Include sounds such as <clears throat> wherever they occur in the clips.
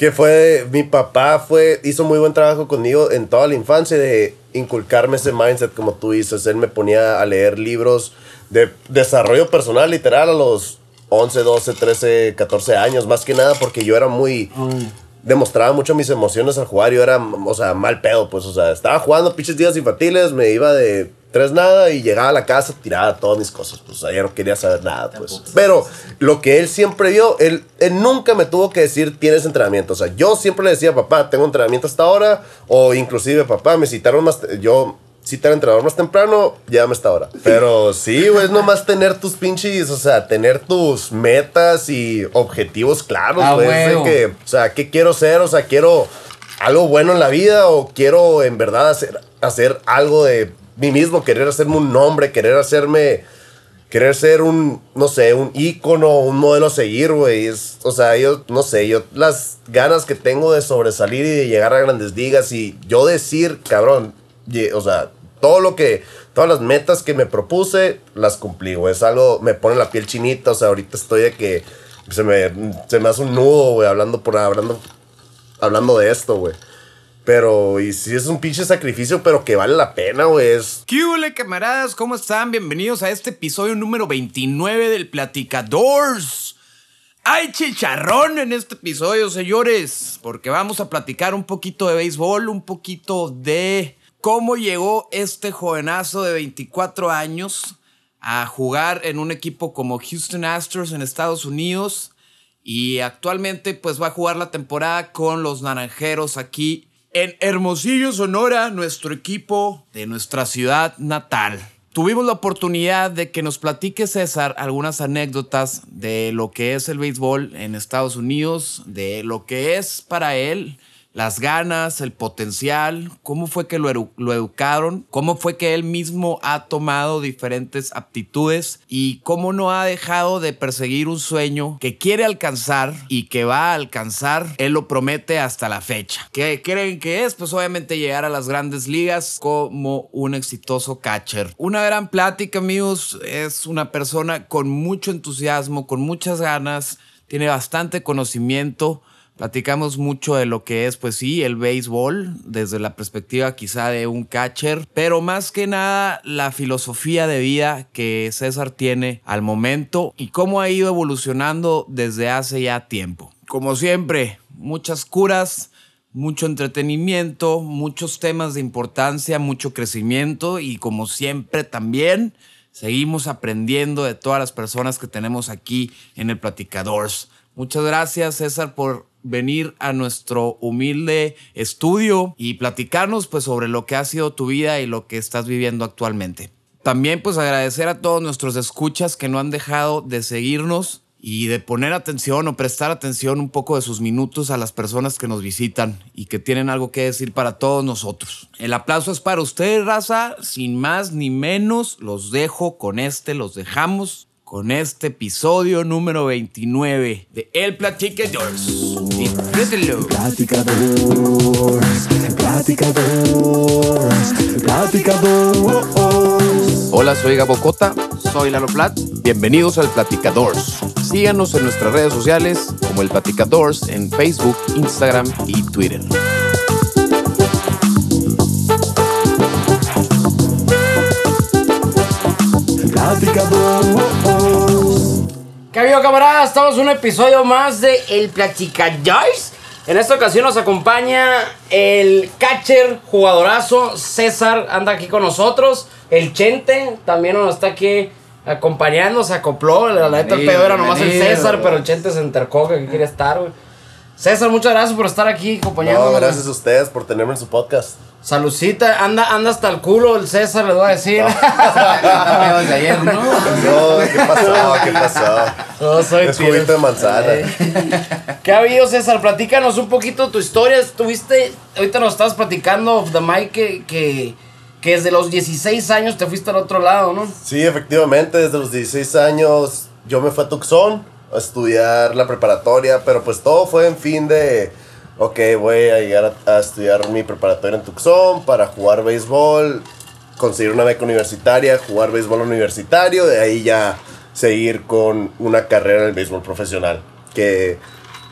que fue, mi papá fue, hizo muy buen trabajo conmigo en toda la infancia de inculcarme ese mindset como tú dices. Él me ponía a leer libros de desarrollo personal literal a los 11, 12, 13, 14 años, más que nada porque yo era muy... Demostraba mucho mis emociones al jugar, yo era, o sea, mal pedo, pues, o sea, estaba jugando pinches días infantiles, me iba de tres nada y llegaba a la casa, tiraba todas mis cosas, pues, ayer no quería saber nada, pues. Pero lo que él siempre vio, él, él nunca me tuvo que decir, tienes entrenamiento, o sea, yo siempre le decía, papá, tengo entrenamiento hasta ahora, o inclusive, papá, me citaron más, yo cita al entrenador más temprano, llévame hasta ahora. <laughs> Pero sí, güey, es nomás tener tus pinches, o sea, tener tus metas y objetivos claros, Ah, güey. que, o sea, ¿qué quiero ser? O sea, quiero algo bueno en la vida o quiero en verdad hacer, hacer algo de mí mismo, querer hacerme un nombre, querer hacerme, querer ser un, no sé, un ícono, un modelo a seguir, güey. O sea, yo, no sé, yo las ganas que tengo de sobresalir y de llegar a grandes ligas y yo decir, cabrón, o sea, todo lo que, todas las metas que me propuse, las cumplí, güey. Es algo, me pone la piel chinita, o sea, ahorita estoy de que se me, se me hace un nudo, güey, hablando por, hablando, hablando de esto, güey. Pero, y sí es un pinche sacrificio, pero que vale la pena, güey. ¿Qué hule, camaradas? ¿Cómo están? Bienvenidos a este episodio número 29 del Platicadores. Hay chicharrón en este episodio, señores, porque vamos a platicar un poquito de béisbol, un poquito de cómo llegó este jovenazo de 24 años a jugar en un equipo como Houston Astros en Estados Unidos y actualmente pues va a jugar la temporada con los Naranjeros aquí en Hermosillo, Sonora, nuestro equipo de nuestra ciudad natal. Tuvimos la oportunidad de que nos platique César algunas anécdotas de lo que es el béisbol en Estados Unidos, de lo que es para él las ganas, el potencial, cómo fue que lo, lo educaron, cómo fue que él mismo ha tomado diferentes aptitudes y cómo no ha dejado de perseguir un sueño que quiere alcanzar y que va a alcanzar, él lo promete hasta la fecha. ¿Qué creen que es? Pues obviamente llegar a las grandes ligas como un exitoso catcher. Una gran plática, amigos, es una persona con mucho entusiasmo, con muchas ganas, tiene bastante conocimiento. Platicamos mucho de lo que es, pues sí, el béisbol, desde la perspectiva quizá de un catcher, pero más que nada la filosofía de vida que César tiene al momento y cómo ha ido evolucionando desde hace ya tiempo. Como siempre, muchas curas, mucho entretenimiento, muchos temas de importancia, mucho crecimiento y como siempre también seguimos aprendiendo de todas las personas que tenemos aquí en el Platicadores. Muchas gracias César por venir a nuestro humilde estudio y platicarnos pues sobre lo que ha sido tu vida y lo que estás viviendo actualmente. También pues agradecer a todos nuestros escuchas que no han dejado de seguirnos y de poner atención o prestar atención un poco de sus minutos a las personas que nos visitan y que tienen algo que decir para todos nosotros. El aplauso es para ustedes, raza. Sin más ni menos, los dejo con este, los dejamos con este episodio número 29 de El Platicadores. Disfrútenlo. Platicadores, platicadores, platicadores. Hola, soy Gabo Cota. Soy Lalo Plat. Bienvenidos al Platicadores. Síganos en nuestras redes sociales como el Platicadores en Facebook, Instagram y Twitter. Platicadores. ¿Qué ha habido, camaradas? Estamos en un episodio más de El Platicadores. En esta ocasión nos acompaña el catcher, jugadorazo, César, anda aquí con nosotros. El Chente también nos está aquí acompañando, se acopló. La neta, el pedo era nomás el. César, pero el Chente se entercó que aquí quiere estar, güey. César, muchas gracias por estar aquí acompañándonos. no, gracias a ustedes por tenerme en su podcast. Salucita, anda, anda hasta el culo el César, les voy a decir. <laughs> De ayer, ¿no? No, ¿qué pasó? ¿Qué pasó? No, soy Es juguito de manzana. ¿Qué ha habido, César? Platícanos un poquito tu historia. Estuviste, ahorita nos estabas platicando the mic que, que, que desde los 16 años te fuiste al otro lado, ¿no? Sí, efectivamente, desde los 16 años yo me fui a Tucson a estudiar la preparatoria, pero pues todo fue en fin de, ok, voy a llegar a, estudiar mi preparatoria en Tucson para jugar béisbol, conseguir una beca universitaria, jugar béisbol universitario, de ahí ya seguir con una carrera en el béisbol profesional, que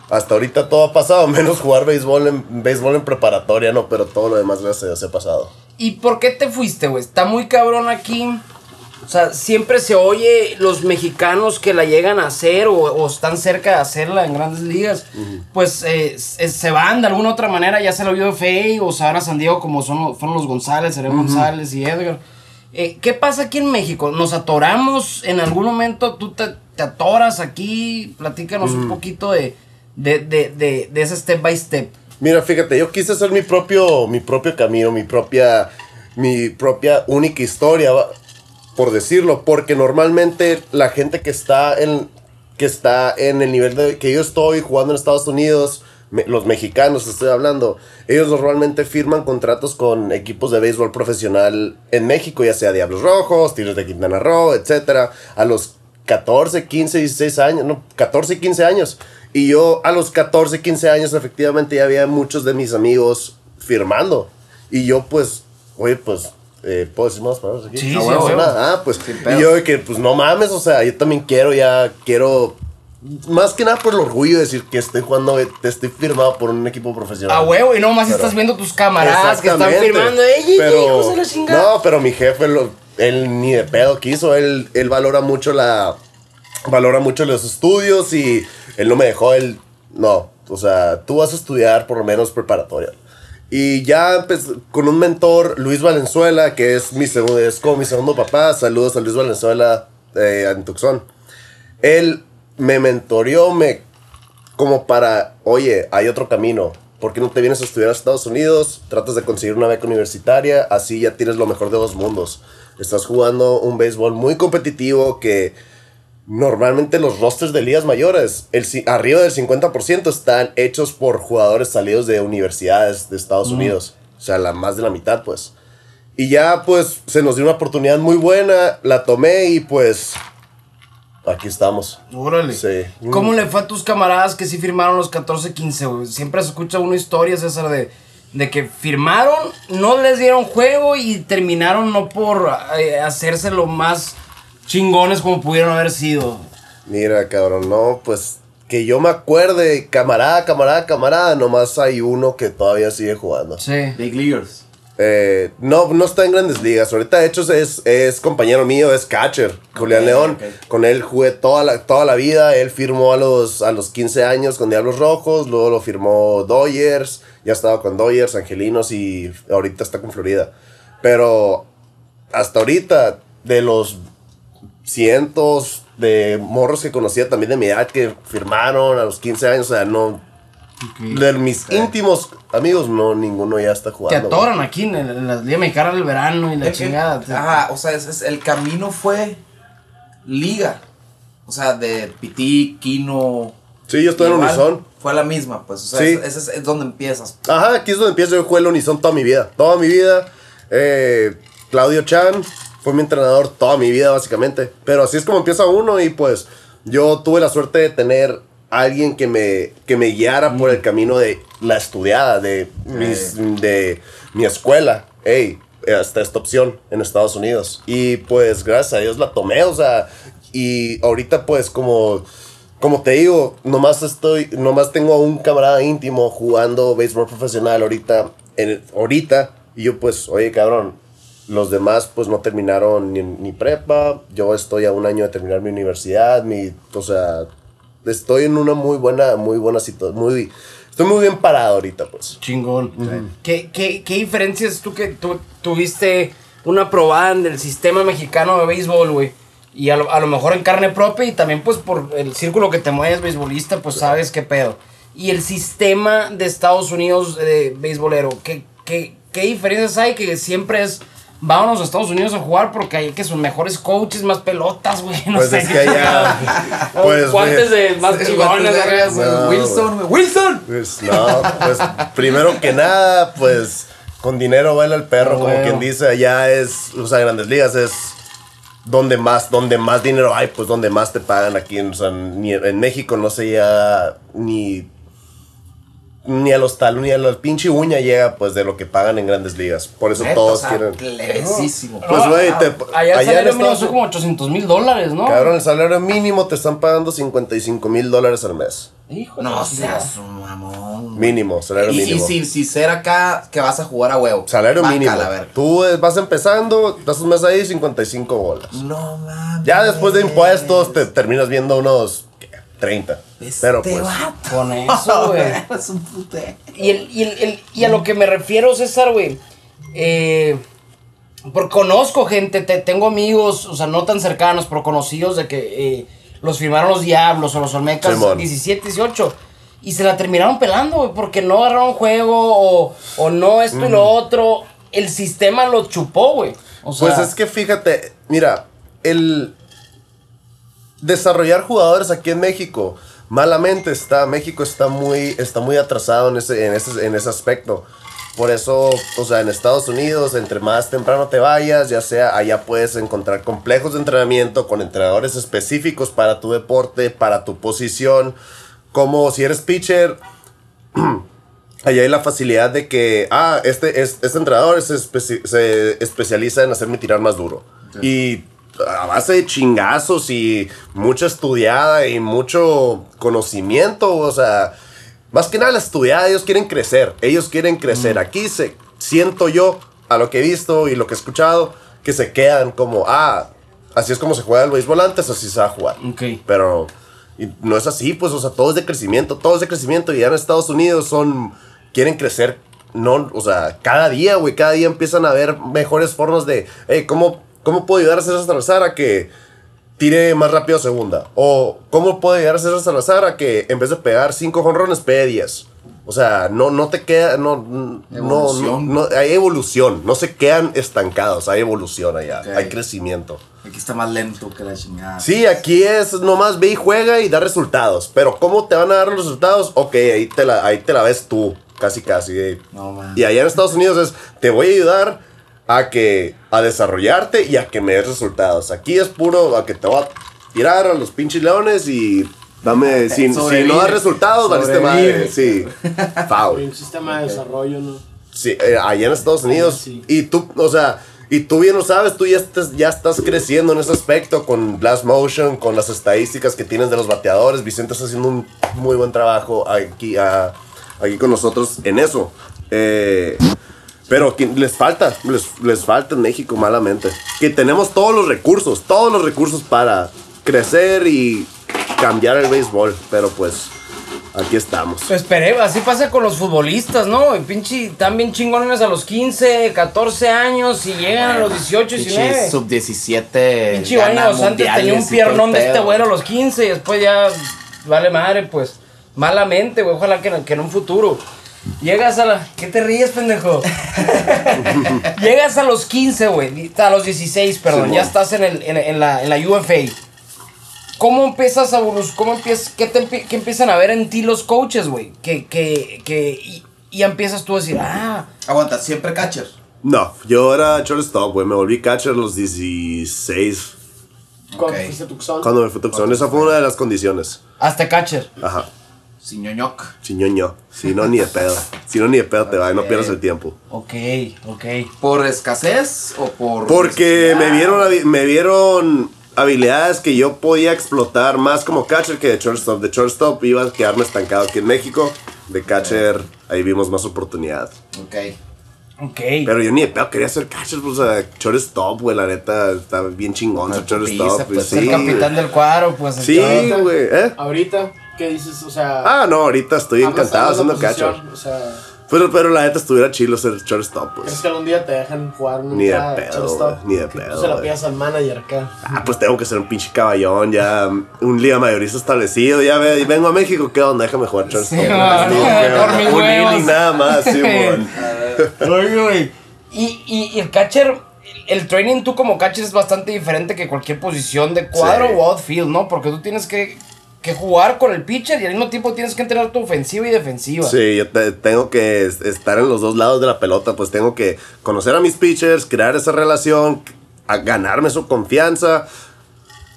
hasta ahorita todo ha pasado, <laughs> menos jugar béisbol en, béisbol en preparatoria, ¿no? Pero todo lo demás, gracias Dios, ha pasado. ¿Y por qué te fuiste, güey? Está muy cabrón aquí. O sea, siempre se oye los mexicanos que la llegan a hacer o, o están cerca de hacerla en grandes ligas. Pues eh, s- se van de alguna otra manera. Ya se lo vio Fey o se van a San Diego como son, fueron los González, Seré González y Edgar. Eh, ¿Qué pasa aquí en México? ¿Nos atoramos en algún momento? ¿Tú te, te atoras aquí? Platícanos un poquito de, de, de, de, de ese step by step. Mira, fíjate, yo quise hacer mi propio, mi propio camino, mi propia, mi propia única historia, por decirlo, porque normalmente la gente que está en, que está en el nivel de, que yo estoy jugando en Estados Unidos, los mexicanos estoy hablando, ellos normalmente firman contratos con equipos de béisbol profesional en México, ya sea Diablos Rojos, Tigres de Quintana Roo, etcétera, a los 14, 15, 16 años, no, 14 y 15 años. Y yo a los 14, 15 años efectivamente ya había muchos de mis amigos firmando. Y yo pues, oye, pues, eh, ¿puedo decir más palabras aquí? Sí, No sí. Ah, pues, pedo. y yo de que pues no mames, o sea, yo también quiero ya, quiero... Más que nada por el orgullo de decir que estoy jugando, te estoy firmado por un equipo profesional. A huevo, y no más estás viendo tus camaradas que están firmando. ¡Ey, pero, hijos de la chingada! No, pero mi jefe, lo- él ni de pedo quiso. Él, él valora mucho la. Valora mucho los estudios y él no me dejó. Él. No. O sea, tú vas a estudiar por lo menos preparatoria. Y ya empe- con un mentor, Luis Valenzuela, que es, mi segundo, es como mi segundo papá. Saludos a Luis Valenzuela eh, en Tucson. Él me mentoreó, me como para, oye, hay otro camino. ¿Por qué no te vienes a estudiar a Estados Unidos? Tratas de conseguir una beca universitaria, así ya tienes lo mejor de dos mundos. Estás jugando un béisbol muy competitivo que normalmente los rosters de ligas mayores, el, arriba del 50% están hechos por jugadores salidos de universidades de Estados Unidos. O sea, la, más de la mitad, pues. Y ya, pues, se nos dio una oportunidad muy buena, la tomé y pues, aquí estamos. Órale. Sí. ¿Cómo le fue a tus camaradas que sí firmaron los 14-15, güey? Siempre se escucha una historia, César, de, de que firmaron, no les dieron juego y terminaron no por eh, hacerse lo más chingones como pudieron haber sido. Mira, cabrón, no, pues que yo me acuerde, camarada, camarada, camarada, nomás hay uno que todavía sigue jugando. Sí. Big Leaguers. Eh, no, no está en grandes ligas. Ahorita, de hecho, es, es compañero mío, es catcher, Julián León. Con él jugué toda la, toda la vida. Él firmó a los, a los 15 años con Diablos Rojos, luego lo firmó Dodgers, ya estaba con Dodgers, Angelinos y ahorita está con Florida. Pero hasta ahorita, de los cientos de morros que conocía también de mi edad que firmaron a los 15 años, o sea, no. De mis íntimos amigos, no, ninguno ya está Te jugando. atoran aquí en, el- en la Liga Mexicana del Verano y la chingada. Te- Ajá, o sea, es- es- el camino fue liga. O sea, de Pití, Kino. Sí, yo estoy en Unison. Fue la misma, pues. O sea, Sí. ese es, es donde empiezas. Ajá, aquí es donde empiezo. Yo jugué el Unison toda mi vida. Toda mi vida. Eh, Claudio Chan fue mi entrenador toda mi vida, básicamente. Pero así es como empieza uno. Y pues yo tuve la suerte de tener a alguien que me, que me guiara por el camino de la estudiada, de, mis- de mi escuela. Hey, hasta esta opción en Estados Unidos. Y pues gracias a Dios la tomé. O sea, y ahorita pues como... Como te digo, nomás estoy, nomás tengo a un camarada íntimo jugando béisbol profesional ahorita, en ahorita, y yo pues, oye cabrón, los demás pues no terminaron ni, ni prepa, yo estoy a un año de terminar mi universidad, mi, o sea, estoy en una muy buena, muy buena situación, muy, estoy muy bien parado ahorita pues. Chingón. ¿Qué, qué, qué diferencias tú que tú tuviste una probada en el sistema mexicano de béisbol, güey? Y a lo, a lo mejor en carne propia y también pues por el círculo que te mueves beisbolista, pues sabes qué pedo. Y el sistema de Estados Unidos de beisbolero, ¿qué, qué, qué diferencias hay? Que siempre es, vámonos a Estados Unidos a jugar porque hay que son mejores coaches, más pelotas, güey. No Pues sé. es que allá, <laughs> pues, guantes güey, de más Sí, chingones, vergas, No, Wilson, güey. Wilson. Pues no, pues primero que nada, pues con dinero baila el perro, Ah, como bueno. quien dice, allá es, o sea, Grandes Ligas es donde más, donde más dinero hay, pues donde más te pagan aquí, o sea, ni en México no se llega ni ni a los tal, ni a la pinche uña llega pues de lo que pagan en Grandes Ligas. Por eso todos o sea, quieren. Pues, güey, te- allá el salario mínimo son como 800 mil dólares, ¿no? Cabrón, el salario mínimo te están pagando 55 mil dólares al mes. Hijo de No seas un mamón. Mínimo, salario Y, y mínimo. sin, sin ser acá que vas a jugar a huevo. Salario mínimo. Tú eh, vas empezando, das un mes ahí, 55 bolas. No mames. Ya después de impuestos te terminas viendo unos. 30. Este Pero pues, vato. <laughs> Con eso, <laughs> güey. Es un pute. Y, el, y, el- el- y a lo que me refiero, César, güey. Eh, porque conozco gente, te- tengo amigos, o sea, no tan cercanos, pero conocidos de que eh, los firmaron los Diablos o los Olmecas Simón. 17, 18. Y se la terminaron pelando, güey, porque no agarraron juego o, o no esto y lo otro. El sistema lo chupó, güey. O sea, Pues es que fíjate, mira, el desarrollar jugadores aquí en México, malamente está, México está muy, está muy atrasado en ese, en ese, en ese aspecto. Por eso, o sea, en Estados Unidos, entre más temprano te vayas, ya sea allá puedes encontrar complejos de entrenamiento con entrenadores específicos para tu deporte, para tu posición. Como si eres pitcher, <clears throat> Allá hay la facilidad de que, ah, este, es- este entrenador se especializa en hacerme tirar más duro. Y a base de chingazos y mucha estudiada y mucho conocimiento, o sea, más que nada la estudiada, ellos quieren crecer, ellos quieren crecer. Aquí se, siento yo, a lo que he visto y lo que he escuchado, que se quedan como, ah, así es como se juega el béisbol antes, así se va a jugar. Pero no es así, pues, o sea, todo es de crecimiento, todo es de crecimiento. Y ya en Estados Unidos son, quieren crecer, no, o sea, cada día, güey, cada día empiezan a ver mejores formas de, hey, ¿cómo, cómo puedo ayudar a César Salazar a que tire más rápido segunda? O ¿cómo puedo ayudar a César Salazar a que en vez de pegar cinco jonrones, pegue 10? O sea, no, no te queda, no, no, no, Evolución. no- hay evolución, no se quedan estancados, hay evolución allá, Ok. hay crecimiento. Aquí está más lento que la chingada. Sí, aquí es nomás ve y juega y da resultados. Pero ¿cómo te van a dar los resultados? Ok, ahí te la, ahí te la ves tú, casi casi. No, man. Y allá en Estados Unidos es, te voy a ayudar a que, a desarrollarte y a que me des resultados. Aquí es puro, a que te voy a tirar a los pinches leones y dame, si, si Sobrevive. no das resultados, valiste madre. Sí, <laughs> foul. Un sistema de desarrollo, ¿no? Sí, eh, allá en Estados Unidos. Sí. Y tú, o sea, y tú bien lo sabes, tú ya estás, ya estás creciendo en ese aspecto con Blast Motion, con las estadísticas que tienes de los bateadores. Vicente está haciendo un muy buen trabajo aquí, ah, aquí con nosotros en eso. Eh, pero les falta, les, les falta en México malamente. Que tenemos todos los recursos, todos los recursos para crecer y cambiar el béisbol. Pero pues, aquí estamos. Pues esperé, así pasa con los futbolistas, ¿no? Y pinche, están bien chingones a los 15, 14 años y llegan a los 18, 19. Sub 17. Pinche baños antes tenía un piernón de este güero a los 15 y después ya vale madre, pues. Malamente, güey. Ojalá que, que en un futuro. Llegas a la. ¿Qué te ríes, pendejo? <laughs> Llegas a los 15, güey. A los 16, perdón. Ya estás en, el, en, en la, en la UFA. ¿Cómo empiezas a? ¿Cómo empiezas, qué, te qué empiezan a ver en ti los coaches, güey? Que, que, que, y, y empiezas tú a decir, ah, Aguanta, siempre catcher. No, yo era shortstop, güey. Me volví catcher a los 16. Cuando Ok. fuiste a Tucson. Cuando me fue a Tucson. Esa fue una de las condiciones. hasta catcher. Ajá. Sin ñoñoc. Chiñoño. Si no, ni de pedo. Si no, ni de pedo te va y no pierdas el tiempo. Ok, ok. ¿Por escasez o por.? Porque me vieron, me vieron habilidades que yo podía explotar más como catcher que de shortstop. De shortstop iba a quedarme estancado aquí en México. De catcher, ahí vimos más oportunidades. Ok. Ok. Pero yo ni de pedo quería ser catcher, pues, o sea, shortstop, güey, la neta, está bien chingón ser shortstop. pues, sí, el capitán güey. del cuadro, pues. Sí, güey, ¿eh? Ahorita, ¿qué dices? O sea. Ah, no, ahorita estoy encantado siendo catcher. O sea, Pero, pero la neta estuviera chilo ser shortstop, ¿crees pues. que algún día te dejan jugar un Ni de pedo, ni de pedo, tú se la pidas al manager acá. Ah, pues tengo que ser un pinche caballón, ya un liga mayorista establecido, ya ve, vengo a México, ¿qué onda? Déjame jugar shortstop. Sí, ¿qué no, un inning nada más, sí. Oye, güey. Y, y, y el catcher, el training tú como catcher es bastante diferente que cualquier posición de cuadro Sí. o outfield, ¿no? Porque tú tienes que, que jugar con el pitcher y al mismo tiempo tienes que entrenar tu ofensiva y defensiva. Sí, yo te- tengo que es- estar en los dos lados de la pelota, pues tengo que conocer a mis pitchers, crear esa relación, ganarme su confianza,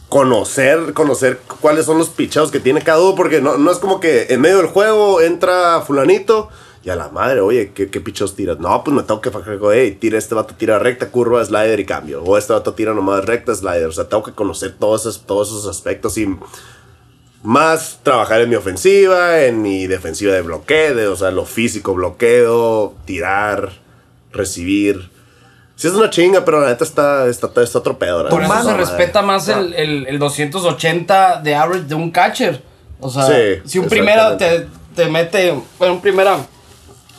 conocer, conocer cuáles son los pichados que tiene cada uno, porque no, no es como que en medio del juego entra fulanito y a la madre, oye, ¿qué, qué pichados tiras? No, pues me tengo que fajar, hey, tira este vato, tira recta, curva, slider y cambio, o este vato tira nomás recta, slider, o sea, tengo que conocer todos esos, todos esos aspectos y más trabajar en mi ofensiva, en mi defensiva de bloqueo, o sea, lo físico, bloqueo, tirar, recibir. Sí es una chinga, pero la neta está, está, está la Por eso se respeta más el, el, el 280 de average de un catcher. O sea, Sí, si un primera te, te mete, bueno, un primera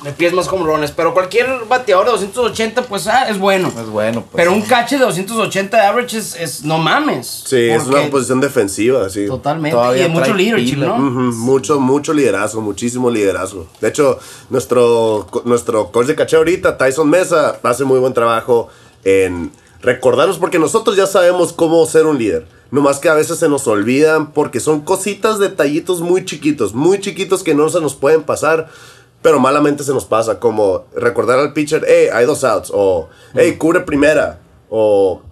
le pides más comrones, pero cualquier bateador de 280, pues ah, es bueno. Es bueno, pues. pero un catcher de 280 de average es, es- no mames. Sí, es una posición defensiva, sí. Totalmente. Todavía y de mucho leadership. ¿no? Mucho, mucho liderazgo, muchísimo liderazgo. De hecho, nuestro, nuestro coach de caché ahorita, Tyson Mesa, hace muy buen trabajo en recordarnos porque nosotros ya sabemos cómo ser un líder. Nomás que a veces se nos olvidan porque son cositas, detallitos muy chiquitos, muy chiquitos que no se nos pueden pasar, pero malamente se nos pasa. Como recordar al pitcher, hey, hay dos outs, o hey, cubre primera, o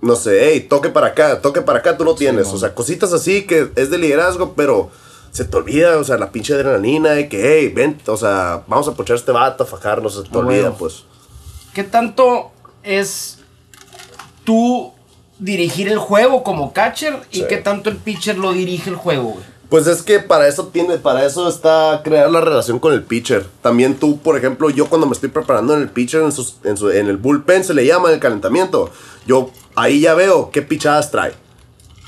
no sé, hey, toque para acá, toque para acá, tú lo tienes. o sea, cositas así que es de liderazgo, pero se te olvida, o sea, la pinche adrenalina de que, hey, ven, o sea, vamos a pochar este vato, a fajarnos, se te olvida, pues. ¿Qué tanto es tú dirigir el juego como catcher y Sí. qué tanto el pitcher lo dirige el juego, güey? Pues es que para eso tiene, para eso está crear la relación con el pitcher. También tú, por ejemplo, yo cuando me estoy preparando en el pitcher, en, en, su- en el bullpen se le llama el calentamiento. Yo ahí ya veo qué pichadas trae,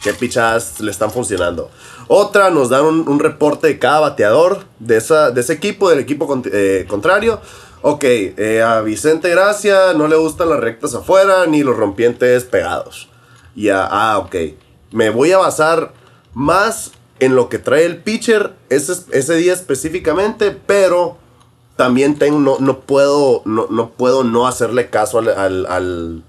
qué pichadas le están funcionando. Otra, nos dan un, reporte de cada bateador de, esa, de ese equipo, del equipo eh, contrario. Ok, eh, a Vicente Gracia no le gustan las rectas afuera ni los rompientes pegados. Y a, ah, ok. Me voy a basar más en lo que trae el pitcher ese, ese día específicamente, pero también tengo, no, no, puedo, no, no puedo no hacerle caso al, al, al,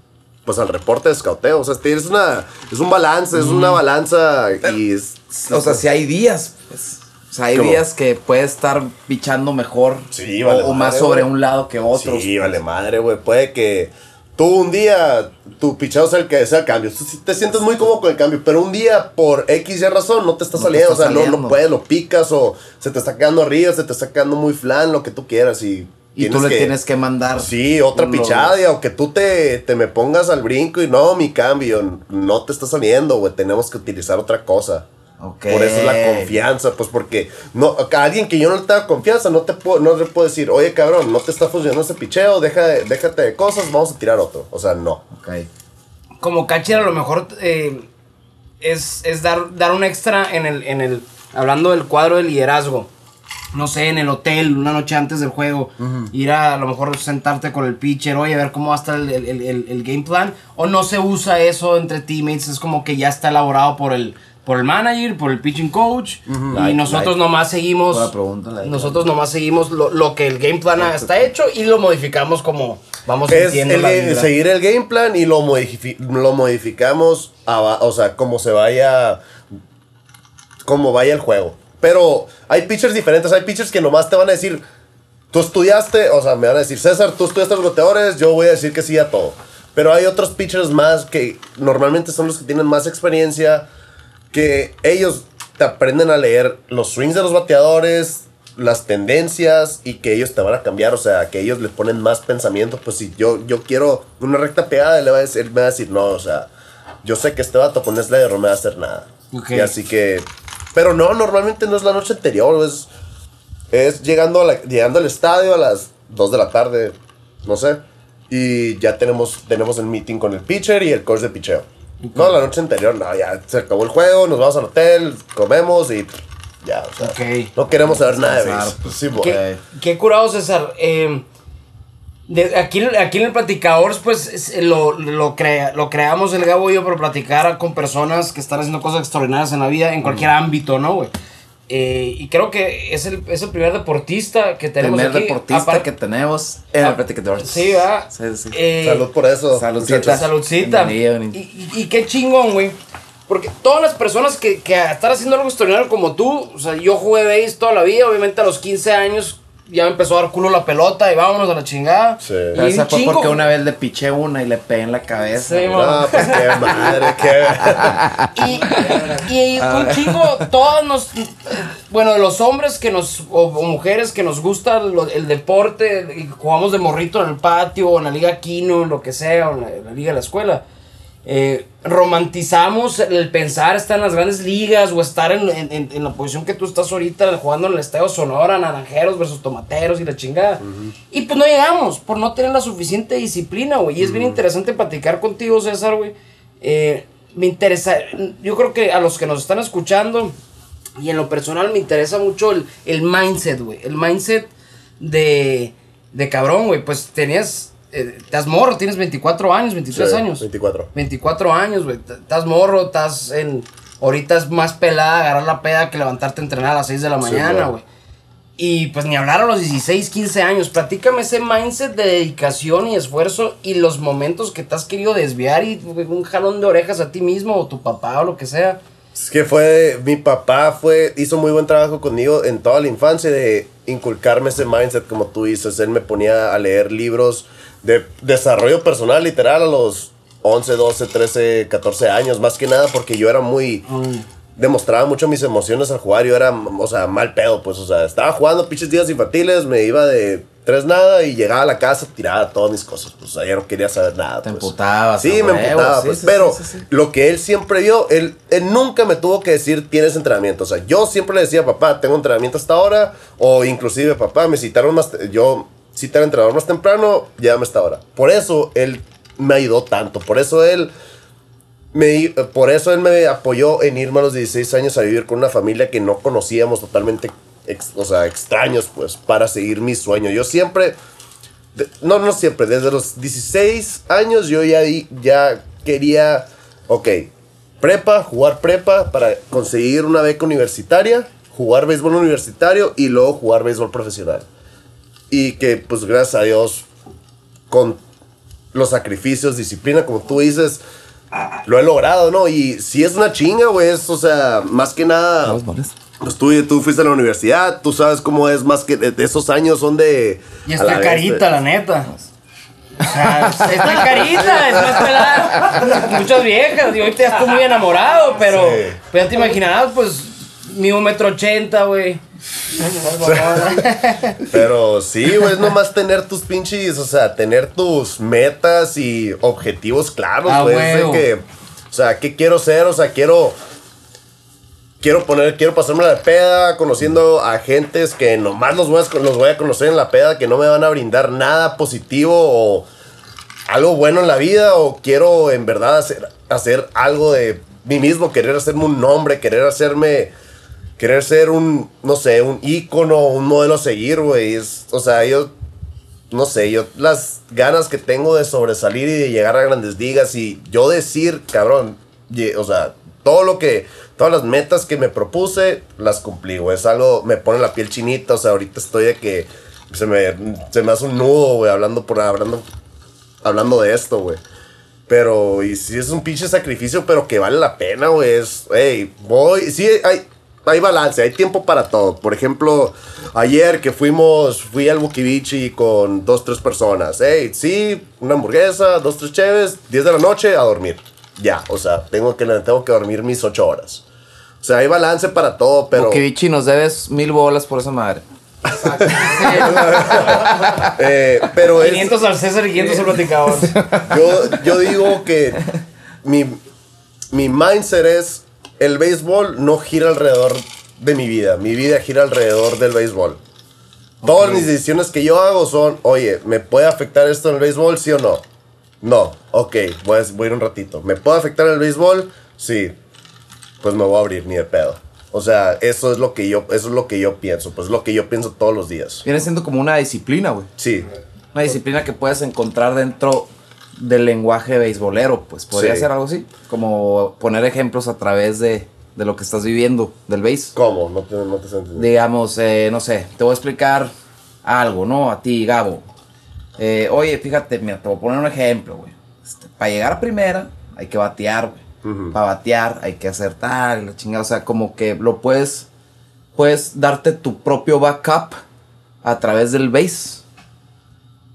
pues al reporte de escauteo. O sea, es, una, es un balance, es una balanza y es- O sea, si hay días, pues. O sea, hay ¿Cómo? días que puede estar pichando mejor. Sí, vale o, más sobre un lado que otros. Sí, vale madre, güey. Puede que tú un día, tu pichado sea el que sea el cambio. Tú te sientes muy cómodo con el cambio, pero un día, por X y razón, no te está No te saliendo. está o sea, no, no puedes, lo picas o se te está quedando arriba, se te está quedando muy flan, lo que tú quieras. Y, Y tú le tienes que mandar. Sí, otra lo- pichada, y aunque tú te, te me pongas al brinco y no, mi cambio, no te está saliendo, güey. Tenemos que utilizar otra cosa. Por eso es la confianza, pues porque no, a alguien que yo no le tenga confianza, no te puedo, no le puedo decir, oye cabrón, no te está funcionando ese picheo, deja de- déjate de cosas, vamos a tirar otro. O sea, no. Ok. como catcher a lo mejor eh, es, es dar, dar un extra en el, en el. Hablando del cuadro de liderazgo. No sé, en el hotel, una noche antes del juego. Ir a, a lo mejor sentarte con el pitcher, oye, a ver cómo va a estar el, el- el- el game plan. O no se usa eso entre teammates, es como que ya está elaborado por el, por el manager, por el pitching coach. Y Like, nosotros like. nomás seguimos. Like. nosotros nomás seguimos lo, lo que el game plan está hecho y lo modificamos como vamos Es el la vibra. seguir el game plan y lo, lo modificamos, a o sea, como se vaya, como vaya el juego. Pero hay pitchers diferentes, hay pitchers que nomás te van a decir, tú estudiaste, o sea, me van a decir, César, tú estudiaste los bateadores, yo voy a decir que sí a todo. Pero hay otros pitchers más que normalmente son los que tienen más experiencia, que ellos te aprenden a leer los swings de los bateadores, las tendencias y que ellos te van a cambiar, o sea, que ellos le ponen más pensamiento, pues si yo, yo quiero una recta pegada, le va a decir, me va a decir, no, o sea, yo sé que este vato con este no me va a hacer nada. Ok. Y así que, pero no, normalmente no es la noche anterior, es, es llegando, a la- llegando al estadio a las 2 de la tarde, no sé, y ya tenemos, tenemos el meeting con el pitcher y el coach de picheo. No, la noche anterior, no, ya se acabó el juego, nos vamos al hotel, comemos y ya, o sea, Ok. no queremos saber nada de pues. Sí, ¿Qué, qué curado, César. Eh, de- aquí, aquí en el Platicadores, pues es- lo, lo, crea- lo creamos el Gabo y yo para platicar con personas que están haciendo cosas extraordinarias en la vida, en cualquier ámbito, ¿no, güey? Eh, y creo que es el, es el primer deportista que tenemos Primer aquí. deportista que tenemos en Ah, el Platicadores. Sí, ¿verdad? Sí, sí. Eh, Salud por eso. Saludcita. Saludcita. Y, bienvenido. y- y qué chingón, güey. Porque todas las personas que, que están haciendo algo extraordinario como tú, o sea, yo jugué base toda la vida, obviamente a los 15 años ya me empezó a dar culo la pelota y vámonos a la chingada. Sí. Y esa fue chingo, porque una vez le piché una y le pegué en la cabeza. Sí, No, pues qué madre, qué. <laughs> Y, y un chingo, todos nos. Bueno, de los hombres que nos. O, o mujeres que nos gusta lo- el deporte y jugamos de morrito en el patio, o en la Liga Kino, en lo que sea, o en la, en la Liga de la escuela. Eh, romantizamos el pensar estar en las grandes ligas o estar en, en- en- la posición que tú estás ahorita jugando en el Estadio Sonora, Naranjeros versus Tomateros y la chingada. Y pues no llegamos por no tener la suficiente disciplina, güey. Y es bien interesante platicar contigo, César, güey. Eh, me interesa, yo creo que a los que nos están escuchando y en lo personal me interesa mucho el, el mindset, güey. El mindset de, de cabrón, güey. Pues tenías, eh, estás morro, tienes 24 años, 23 Sí, años. 24. 24 años, güey. Estás morro, estás en. Ahorita es más pelada agarrar la peda que levantarte a entrenar a las 6 de la Sí, mañana, güey. Y pues ni hablar a los 16, 15 años. Platícame ese mindset de dedicación y esfuerzo y los momentos que te has querido desviar y un jalón de orejas a ti mismo o tu papá o lo que sea. Es que fue, mi papá fue, hizo muy buen trabajo conmigo en toda la infancia de inculcarme ese mindset como tú dices. Él me ponía a leer libros de desarrollo personal literal a los 11, 12, 13, 14 años, más que nada porque yo era muy... Demostraba mucho mis emociones al jugar, yo era, o sea, mal pedo, pues, o sea, estaba jugando pinches días infantiles, me iba de tres nada y llegaba a la casa, tiraba todas mis cosas, pues, ya no quería saber nada. Te pues. emputabas, Sí, me emputaba, sí, pues, sí, pero sí, lo que él siempre vio, él, él nunca me tuvo que decir tienes entrenamiento. O sea, yo siempre le decía, papá, tengo entrenamiento hasta ahora. O inclusive, papá, me citaron más, yo cité al entrenador más temprano, llévame hasta ahora. Por eso él me ayudó tanto. Por eso él me, por eso él me apoyó en irme a los 16 años a vivir con una familia que no conocíamos totalmente, o sea, extraños, pues, para seguir mi sueño. Yo siempre, no, no siempre, desde los 16 años yo ya, ya quería, ok, prepa, jugar prepa para conseguir una beca universitaria, jugar béisbol universitario y luego jugar béisbol profesional. Y que, pues, gracias a Dios, con los sacrificios, disciplina, como tú dices, lo he logrado, ¿no? Y si es una chinga, güey, es, o sea, más que nada... Pues tú, tú fuiste a la universidad, tú sabes cómo es, más que de de esos años son de... Y está la vez, carita, de- la neta. O sea, está carita, es más pelada. Muchas viejas, y ahorita ya estoy muy enamorado, pero, Sí. pero ya te imaginarás, pues, mi un metro ochenta, güey. <laughs> Pero sí, güey, es nomás tener tus pinches, o sea, tener tus metas y objetivos claros, Ah, güey. huevo. que, o sea, ¿qué quiero ser? O sea, quiero... Quiero poner, quiero pasarme la peda conociendo a gentes que nomás los voy, a, los voy a conocer en la peda, que no me van a brindar nada positivo o algo bueno en la vida, o quiero en verdad hacer, hacer algo de mí mismo, querer hacerme un nombre, querer hacerme querer ser un, no sé, un ícono, un modelo a seguir, güey. O sea, yo, no sé, yo las ganas que tengo de sobresalir y de llegar a grandes ligas y yo decir, cabrón, o sea, todo lo que, todas las metas que me propuse, las cumplí, güey. Es algo, me pone la piel chinita, o sea, ahorita estoy de que se me, se me hace un nudo, güey, hablando por, hablando, hablando de esto, güey. Pero, y sí es un pinche sacrificio, pero que vale la pena, güey. Es, hey, voy, sí, hay, hay balance, hay tiempo para todo. Por ejemplo, ayer que fuimos, fui al Bukivichi con dos, tres personas. Hey, sí, una hamburguesa, dos, tres cheves, 10 de la noche a dormir. Ya, o sea, tengo que, tengo que dormir mis ocho horas. O sea, hay balance para todo, pero... Bukivichi, nos debes mil bolas por esa madre. <laughs> eh, pero es... 500 al César y 500 al platicador. Yo, yo digo que mi, mi mindset es el béisbol no gira alrededor de mi vida. Mi vida gira alrededor del béisbol. Todas mis decisiones que yo hago son, oye, ¿me puede afectar esto en el béisbol, sí o no? No, ok, voy a, voy a ir un ratito. ¿Me puede afectar el béisbol? Sí. Pues me voy a abrir, ni de pedo. O sea, eso es lo que yo, eso es lo que yo pienso, pues es lo que yo pienso todos los días. Viene siendo como una disciplina, güey. Sí, Una disciplina que puedes encontrar dentro del lenguaje beisbolero, pues podría Sí. ser algo así. Como poner ejemplos a través de, de lo que estás viviendo del béis. ¿cómo? No te, no te sientes. Digamos, eh, no sé, te voy a explicar algo, ¿no? A ti, Gabo. Eh, oye, fíjate, mira, te voy a poner un ejemplo, güey. para llegar a primera hay que batear, güey. Para batear hay que hacer tal, la chingada. O sea, como que lo puedes, puedes darte tu propio backup a través del base.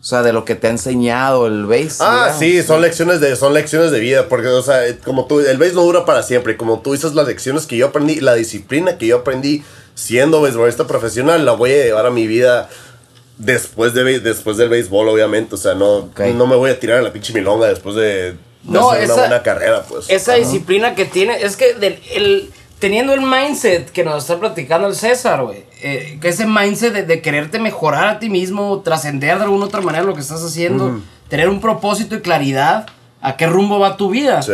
O sea, de lo que te ha enseñado el base. Ah, digamos. sí, son lecciones de son lecciones de vida, porque o sea, como tú el béis no dura para siempre, y como tú dices las lecciones que yo aprendí, la disciplina que yo aprendí siendo beisbolista profesional, la voy a llevar a mi vida después de después del béisbol, obviamente, o sea, no no me voy a tirar a la pinche milonga después de No, hacer esa- una buena carrera, pues. Esa disciplina que tiene, es que del- el, teniendo el mindset que nos está platicando el César, güey, eh, que ese mindset de, de quererte mejorar a ti mismo, trascender de alguna otra manera lo que estás haciendo, tener un propósito y claridad a qué rumbo va tu vida. Sí.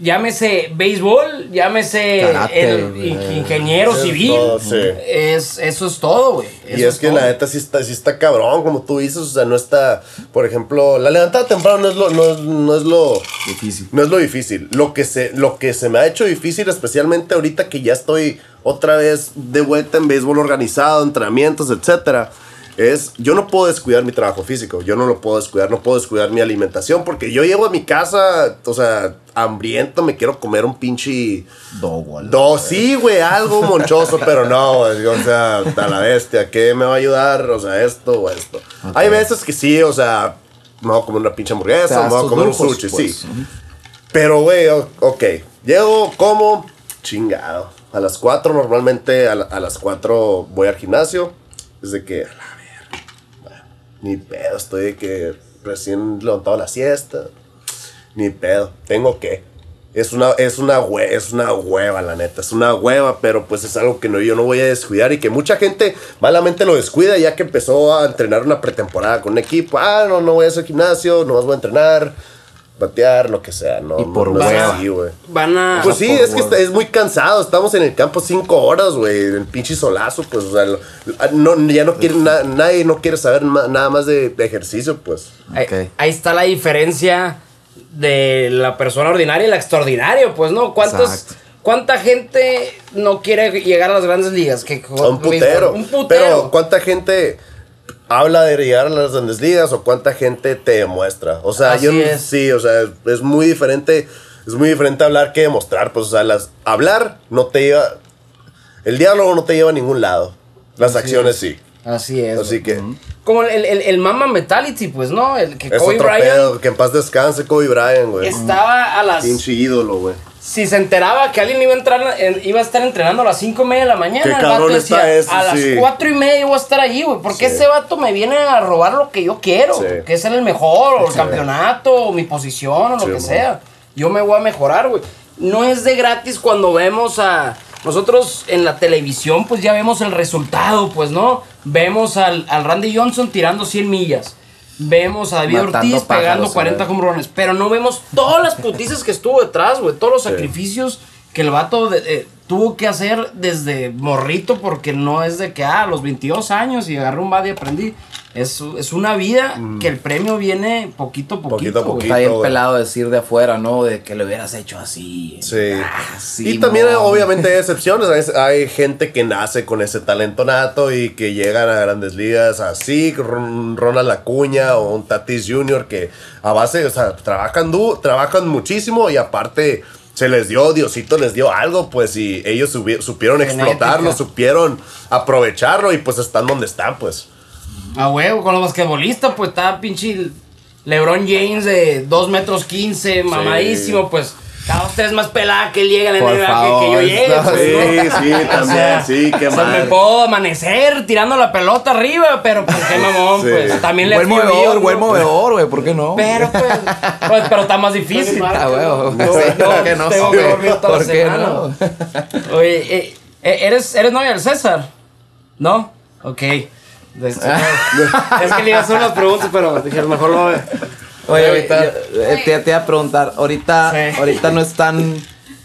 Llámese béisbol, llámese Karate, el ingeniero Es civil. todo, sí. Es, eso es todo, güey. Y es que todo. la neta sí está, sí está cabrón, como tú dices, o sea, no está, por ejemplo, la levantada temprano no es lo, no es, no es lo Difícil. No es lo difícil. Lo que, se, lo que se me ha hecho difícil, especialmente ahorita que ya estoy otra vez de vuelta en béisbol organizado, entrenamientos, etcétera, es yo no puedo descuidar mi trabajo físico. Yo no lo puedo descuidar, no puedo descuidar mi alimentación porque yo llego a mi casa, o sea, hambriento, me quiero comer un pinche Dogo, dos, sí, güey, algo monchoso, <laughs> pero no, o sea, a la bestia, ¿qué me va a ayudar? O sea, esto o esto. Hay veces que sí, o sea, me voy a comer una pinche hamburguesa, das me voy a comer un sushi, pues. sí. Pero, güey, o- ok, llego, como, chingado. A las 4 normalmente, a, la- a las 4 voy al gimnasio. Desde que, a la ni pedo, estoy de que recién levantado la siesta. Ni pedo, tengo que. Es una, es, una hue- es una hueva, la neta. Es una hueva, pero pues es algo que no, yo no voy a descuidar y que mucha gente malamente lo descuida ya que empezó a entrenar una pretemporada con un equipo. Ah, no, no voy a hacer gimnasio, nomás voy a entrenar, batear, lo que sea. No, Y no- por no hueva. así, güey. Van a. Pues sí, por es que está- es muy cansado. Estamos en el campo cinco horas, güey. El pinche solazo, pues, o sea, lo- no, ya no quiere, na- nadie no quiere saber ma- nada más de, de ejercicio, pues. Ahí, Ok. ahí está la diferencia de la persona ordinaria y la extraordinaria, pues, ¿no? ¿Cuántos, Exacto. ¿Cuánta gente no quiere llegar a las grandes ligas? Que, un putero. Un putero. Pero, ¿cuánta gente habla de llegar a las grandes ligas o cuánta gente te demuestra? O sea, Así yo no- es. sí, o sea, es, es muy diferente. Es muy diferente hablar que demostrar. Pues, o sea, las, hablar no te lleva. El diálogo no te lleva a ningún lado. Las acciones sí. Así es. Así que. Como el, el, el Mama Mentality, pues, ¿no? El que Es Kobe otro Bryant pedo. Que en paz descanse Kobe Bryant, güey. estaba a las. Pinche ídolo, güey. Si se enteraba que alguien iba a entrar, en- iba a estar entrenando a las 5 y media de la mañana, el vato decía, eso, a las sí. 4 y media voy a estar ahí, güey. Porque Sí. ese vato me viene a robar lo que yo quiero, Sí. que es el mejor, o el campeonato, o mi posición, o lo que man. sea. Yo me voy a mejorar, güey. No es de gratis cuando vemos a. Nosotros en la televisión, pues ya vemos el resultado, pues, ¿no? Vemos al, al Randy Johnson tirando 100 millas. Vemos a David Matando Ortiz pegando pájaros, 40 güey. home runs. Pero no vemos todas las putizas que estuvo detrás, güey. Todos los sacrificios que el vato de- eh, tuvo que hacer desde morrito. Porque no es de que, ah, a los 22 años y agarré un bat y aprendí. Es, es una vida que el premio viene poquito a poquito. Poquito a güey. poquito. Está bien güey. pelado decir de afuera, ¿no? De que lo hubieras hecho así. Sí. Ah, sí, y también, obviamente, hay <laughs> excepciones. Hay, hay gente que nace con ese talento nato y que llegan a grandes ligas así, Ron- Ronald Acuña o un Tatis Jr. que a base, o sea, trabajan, du trabajan muchísimo y aparte se les dio, Diosito les dio algo, pues, y ellos supieron Genética. explotarlo, supieron aprovecharlo y pues están donde están, pues. A huevo, con los basquetbolistas, pues está pinche LeBron James de 2 metros 15, mamadísimo, pues cada tres más pelada que él llega a la Por NBA que- que, yo llegue. no, pues, Sí, ¿no? sí, <laughs> O también, sea, sí, qué o sea, me mal. puedo amanecer tirando la pelota arriba, pero pues qué mamón, Sí. pues también le Buen ha movedor, buen ¿no? movedor, güey. ¿Por qué no? Pero pues, pues, pero está más difícil. Ah, huevo. No, Sí, no, ¿Por qué no? tengo que güey? dormir toda ¿Por qué no? Oye, eh, eh, ¿eres, ¿eres novia del César? ¿No? Ok. Este, <laughs> es que le iba a hacer unas preguntas, pero dije, a lo mejor lo... Oye, ahorita- yo, eh, te, te iba a preguntar, ahorita, Sí. ahorita no están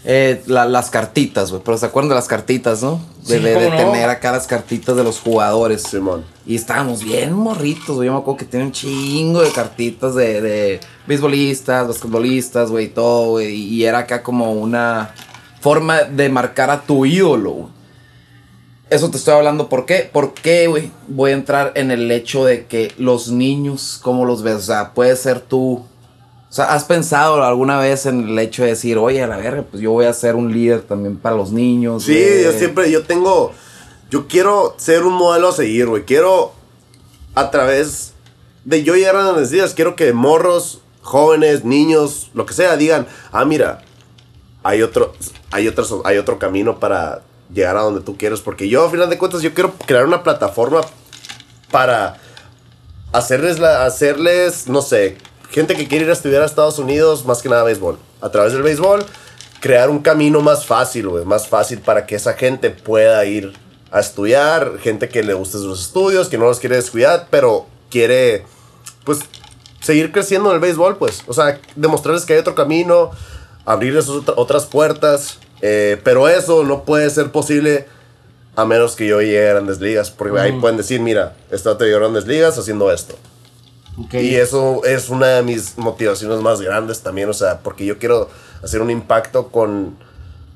eh, la- las cartitas, güey, pero se acuerdan de las cartitas, ¿no? De, Sí, de- de ¿cómo no? tener acá las cartitas de los jugadores. Simón. Y estábamos bien morritos, güey. Yo me acuerdo que tenía un chingo de cartitas de, de beisbolistas, basquetbolistas, güey, y todo, güey. Y era acá como una forma de marcar a tu ídolo, güey. Eso te estoy hablando, ¿por qué? ¿Por qué, güey? Voy a entrar en el hecho de que los niños, ¿cómo los ves? O sea, puede ser tú. O sea, ¿has pensado alguna vez en el hecho de decir, oye, a la verga, pues yo voy a ser un líder también para los niños? Sí, güey"? yo siempre, yo tengo, yo quiero ser un modelo a seguir, güey. Quiero, a través de yo llegar a las días, quiero que morros, jóvenes, niños, lo que sea, digan, ah, mira, hay otro, hay otro, hay otro camino para llegar a donde tú quieres. Porque yo, a final de cuentas, yo quiero crear una plataforma para hacerles, la, hacerles, no sé, gente que quiere ir a estudiar a Estados Unidos, más que nada béisbol. A través del béisbol, crear un camino más fácil, más fácil para que esa gente pueda ir a estudiar, gente que le guste sus estudios, que no los quiere descuidar, pero quiere, pues, seguir creciendo en el béisbol, pues. O sea, demostrarles que hay otro camino, abrirles otra- otras puertas, eh, pero eso no puede ser posible a menos que yo llegue a grandes ligas, porque ahí pueden decir, mira, está te dio grandes ligas haciendo esto. Ok. Y eso es una de mis motivaciones más grandes también, o sea, porque yo quiero hacer un impacto con,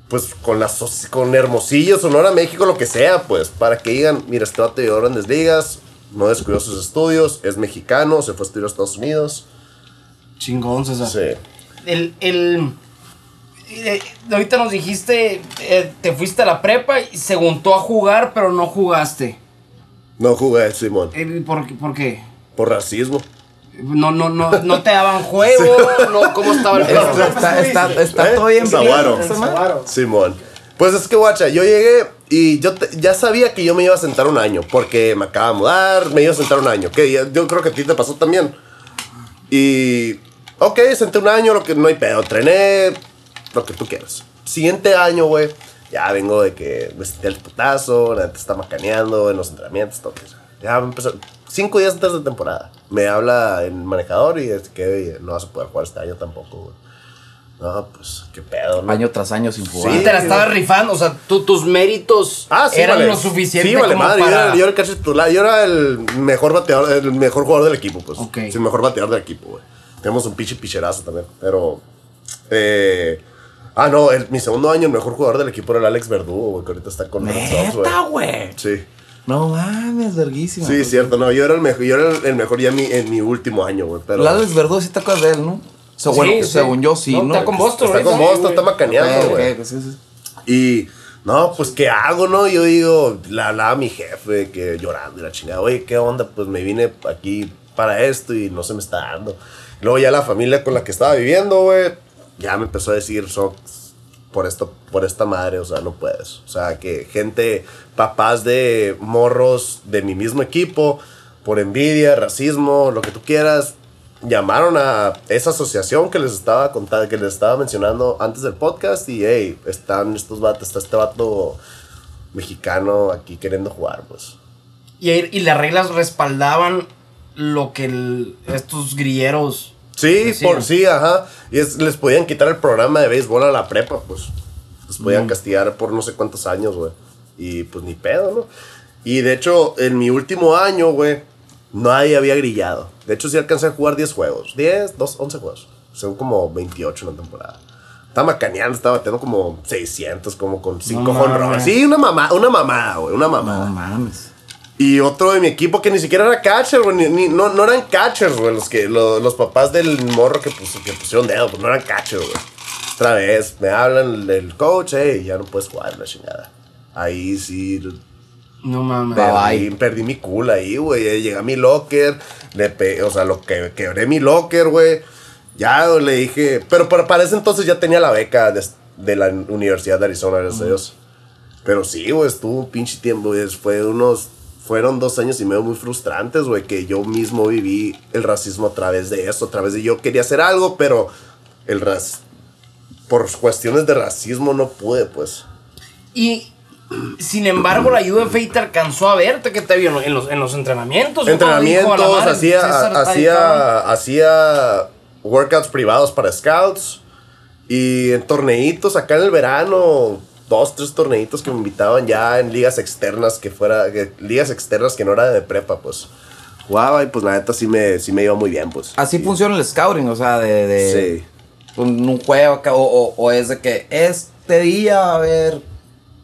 pues, con la con Hermosillo, Sonora, México, lo que sea, pues, para que digan, mira, este vato llegó a grandes ligas, no descuidó sus estudios, es mexicano, se fue a estudiar a Estados Unidos. Chingón, César. Sí. El, el, eh, ahorita nos dijiste, eh, te fuiste a la prepa y se juntó a jugar, pero no jugaste. No jugué, Simón, Eh, ¿Por, qué- por qué? por racismo. No, no, no, no te daban <laughs> juego, no, ¿cómo estaba el Está, pedo? está, está, está ¿Eh? todo bien. Simón. Pues es que, guacha, yo llegué y yo te- ya sabía que yo me iba a sentar un año, porque me acaba de mudar, me iba a sentar un año, que ya- yo creo que a ti te pasó también. Y, ok, senté un año, lo que no hay pedo, entrené, lo que tú quieras. Siguiente año, güey, ya vengo de que me senté el putazo, la gente está macaneando en los entrenamientos, todo eso. Ya me empezó, cinco días antes de temporada, me habla el manejador y es que "Oye, no vas a poder jugar este año tampoco, güey. No, pues, qué pedo, ¿no? Año tras año sin jugar. Sí, te la estabas rifando, o sea, tú- tus méritos Ah, sí, eran vale. lo suficiente Sí, vale, como madre. Yo para... era, yo era el catcher titular. Yo era el mejor bateador, el mejor jugador del equipo, pues. Ok. Sí, el mejor bateador del equipo, güey. Tenemos un pinche picherazo también. Pero. Eh, ah, no, el- mi segundo año, el mejor jugador del equipo era el Alex Verdugo, güey, que ahorita está con Neta, güey. Sí. No mames, verguísima. Sí, cierto, no. Yo era el mejor, yo era el, el mejor ya en mi, en mi último año, güey. Pero. El Alex Verdugo sí te acuerdas de él, ¿no? So, bueno, Sí, según yo sí, No, ¿no? está con Boston Está con Boston, está güey. macaneando, güey. ok, sí, sí. Y, no, pues, ¿qué hago, no? Yo digo, le hablaba mi jefe, que llorando y la chingada, oye, ¿qué onda? Pues me vine aquí para esto y no se me está dando. Luego ya la familia con la que estaba viviendo, güey, ya me empezó a decir, Sox, por esto, por esta madre, o sea, no puedes. O sea, que gente, papás de morros de mi mismo equipo, por envidia, racismo, lo que tú quieras, llamaron a esa asociación que les estaba contando, que les estaba mencionando antes del podcast y hey, están estos vatos, está este vato mexicano aquí queriendo jugar, pues. Y, y las reglas respaldaban lo que estos grilleros... Sí, por sí, ajá. Y es- les podían quitar el programa de béisbol a la prepa, pues. Les podían castigar por no sé cuántos años, güey. Y pues ni pedo, ¿no? Y de hecho, en mi último año, güey, nadie había grillado. De hecho, sí alcancé a jugar 10 juegos. 10, 2, 11 juegos. Son como 28 en la temporada. Estaba macaneando, estaba bateando como 600, como con 5 No. Sí, una mamada, una mamada, güey, una mamada. No mames. Y otro de mi equipo que ni siquiera era catcher, güey. ni- ni- no, no eran catchers, güey. Los, que, lo- los papás del morro que, que pusieron dedo, pues no eran catchers, güey. Otra vez, me hablan el, el coach, hey, ya no puedes jugar la chingada. Ahí sí, No mames. Perdí, perdí mi cool ahí, güey. Llegué a mi locker, le pe- o sea, lo que quebré mi locker, güey. Ya le dije, pero para, para ese entonces ya tenía la beca de, de la Universidad de Arizona, gracias a Dios. Pero sí, güey, estuvo un pinche tiempo, güey. Fue unos, fueron dos años y medio muy frustrantes, güey, que yo mismo viví el racismo a través de eso, a través de yo quería hacer algo, pero el ras por cuestiones de racismo no pude, pues. Y sin embargo, la UFA te alcanzó a verte que te vio en los, en los entrenamientos. Fue cuando dijo, "A la entrenamientos, hacía, César está ahí, cabrón". hacía, hacía workouts privados para scouts y en torneitos acá en el verano, dos, tres torneitos que me invitaban ya en ligas externas que fuera, que- ligas externas que no era de prepa, pues. Jugaba y pues la neta sí me, sí me iba muy bien, pues. Así funciona el scouting, o sea, de, de Sí. un, un juego acá, o, o- o es de que este día va a haber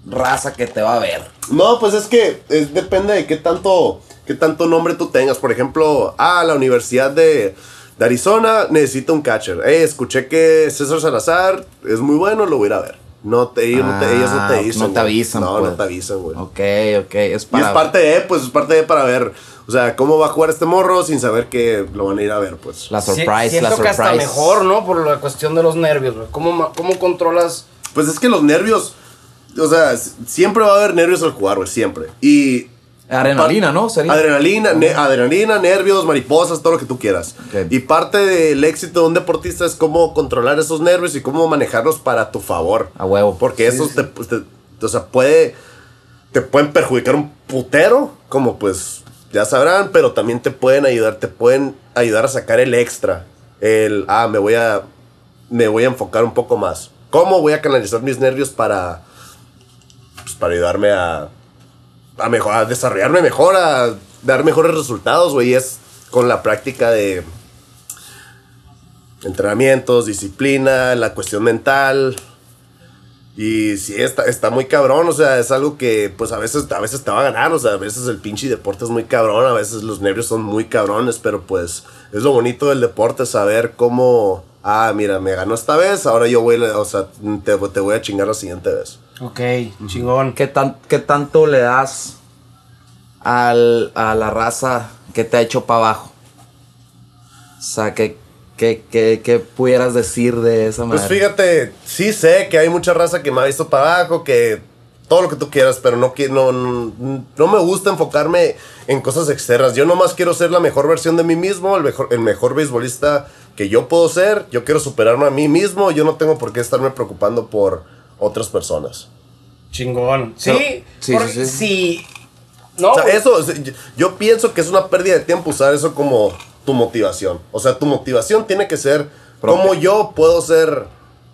raza que te va a ver. No, pues es que es- depende de qué tanto, qué tanto nombre tú tengas. Por ejemplo, ah, la Universidad de, de Arizona necesita un catcher. Eh, escuché que César Salazar es muy bueno, lo voy a ir a ver. No te, ellos, no te, ellos no Ah, te dicen. no te güey. avisan, No, pues. no te avisan, güey. Ok, ok, es Y para... es parte de, pues, es parte de para ver. O sea, cómo va a jugar este morro sin saber que lo van a ir a ver, pues. La surprise, Siento la que hasta surprise. mejor, ¿no? Por la cuestión de los nervios, güey. ¿Cómo, ¿Cómo controlas? Pues es que los nervios, o sea, siempre va a haber nervios al jugar, güey, siempre. Y Adrenalina, ¿no? Sería. Adrenalina, ne- adrenalina, nervios, mariposas, todo lo que tú quieras. Y parte del éxito de un deportista es cómo controlar esos nervios y cómo manejarlos para tu favor. A huevo. Porque Sí, esos sí. te, te- o sea, puede, te pueden perjudicar un putero, como pues ya sabrán, pero también te pueden ayudar, te pueden ayudar a sacar el extra. El, ah, me voy a, me voy a enfocar un poco más. ¿Cómo voy a canalizar mis nervios para, pues, para ayudarme a, a, mejor, a desarrollarme mejor, a dar mejores resultados, güey? Es con la práctica de entrenamientos, disciplina, la cuestión mental. Y sí, está, está muy cabrón, o sea, es algo que pues a veces, a veces te va a ganar, o sea, a veces el pinche deporte es muy cabrón, a veces los nervios son muy cabrones, pero pues es lo bonito del deporte, saber cómo, ah, mira, me ganó esta vez, ahora yo voy, o sea, te, te voy a chingar la siguiente vez. Ok, chingón. ¿Qué, tan, ¿Qué tanto le das al, a la raza que te ha hecho para abajo? O sea, ¿qué, qué, qué, qué pudieras decir de esa manera? Pues fíjate, sí sé que hay mucha raza que me ha visto para abajo, que todo lo que tú quieras, pero no, no, no me gusta enfocarme en cosas externas. Yo nomás quiero ser la mejor versión de mí mismo, el mejor, el mejor beisbolista que yo puedo ser. Yo quiero superarme a mí mismo. Yo no tengo por qué estarme preocupando por otras personas. Chingón. Sí, Pero- sí, porque sí, sí. si- No, O sea, eso, yo- pienso que es una pérdida de tiempo usar eso como tu motivación. O sea, tu motivación tiene que ser cómo yo puedo ser,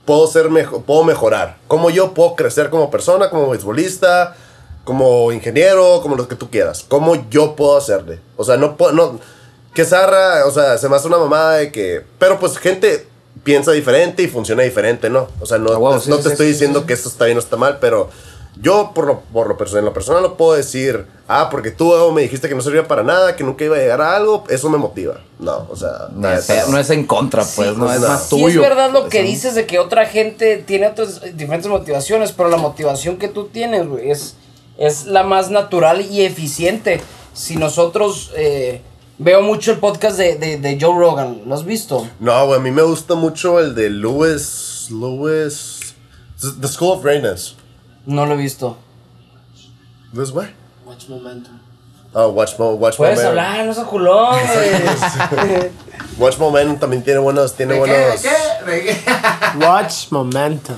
puedo ser mejor, puedo mejorar. Cómo yo puedo crecer como persona, como beisbolista, como ingeniero, como lo que tú quieras. Cómo yo puedo hacerle. O sea, no puedo, no, que zarra, o sea, se me hace una mamada de que, pero pues gente piensa diferente y funciona diferente, ¿no? O sea, no, Ah, sí, no sí, te sí, estoy sí, diciendo sí. que esto está bien o está mal, pero yo por lo, por lo personal, en lo personal lo puedo decir, ah, porque tú me dijiste que no servía para nada, que nunca iba a llegar a algo, eso me motiva. No, o sea, no, es, no es en contra, pues, Sí, no pues, es más Sí tuyo. es verdad lo que Eso- dices de que otra gente tiene otras diferentes motivaciones, pero la motivación que tú tienes, güey, es, es la más natural y eficiente. Si nosotros... eh, veo mucho el podcast de, de, de Joe Rogan, ¿lo has visto? No, güey, a mí me gusta mucho el de Lewis, Lewis, The School of Greatness. No lo he visto. Lewis, what? Watch momentum. Oh, Watch, Mo, Watch Puedes Momentum. hablar, no seas culón, <laughs> güey. Watch Momentum también tiene buenos, tiene buenos. Watch momentum.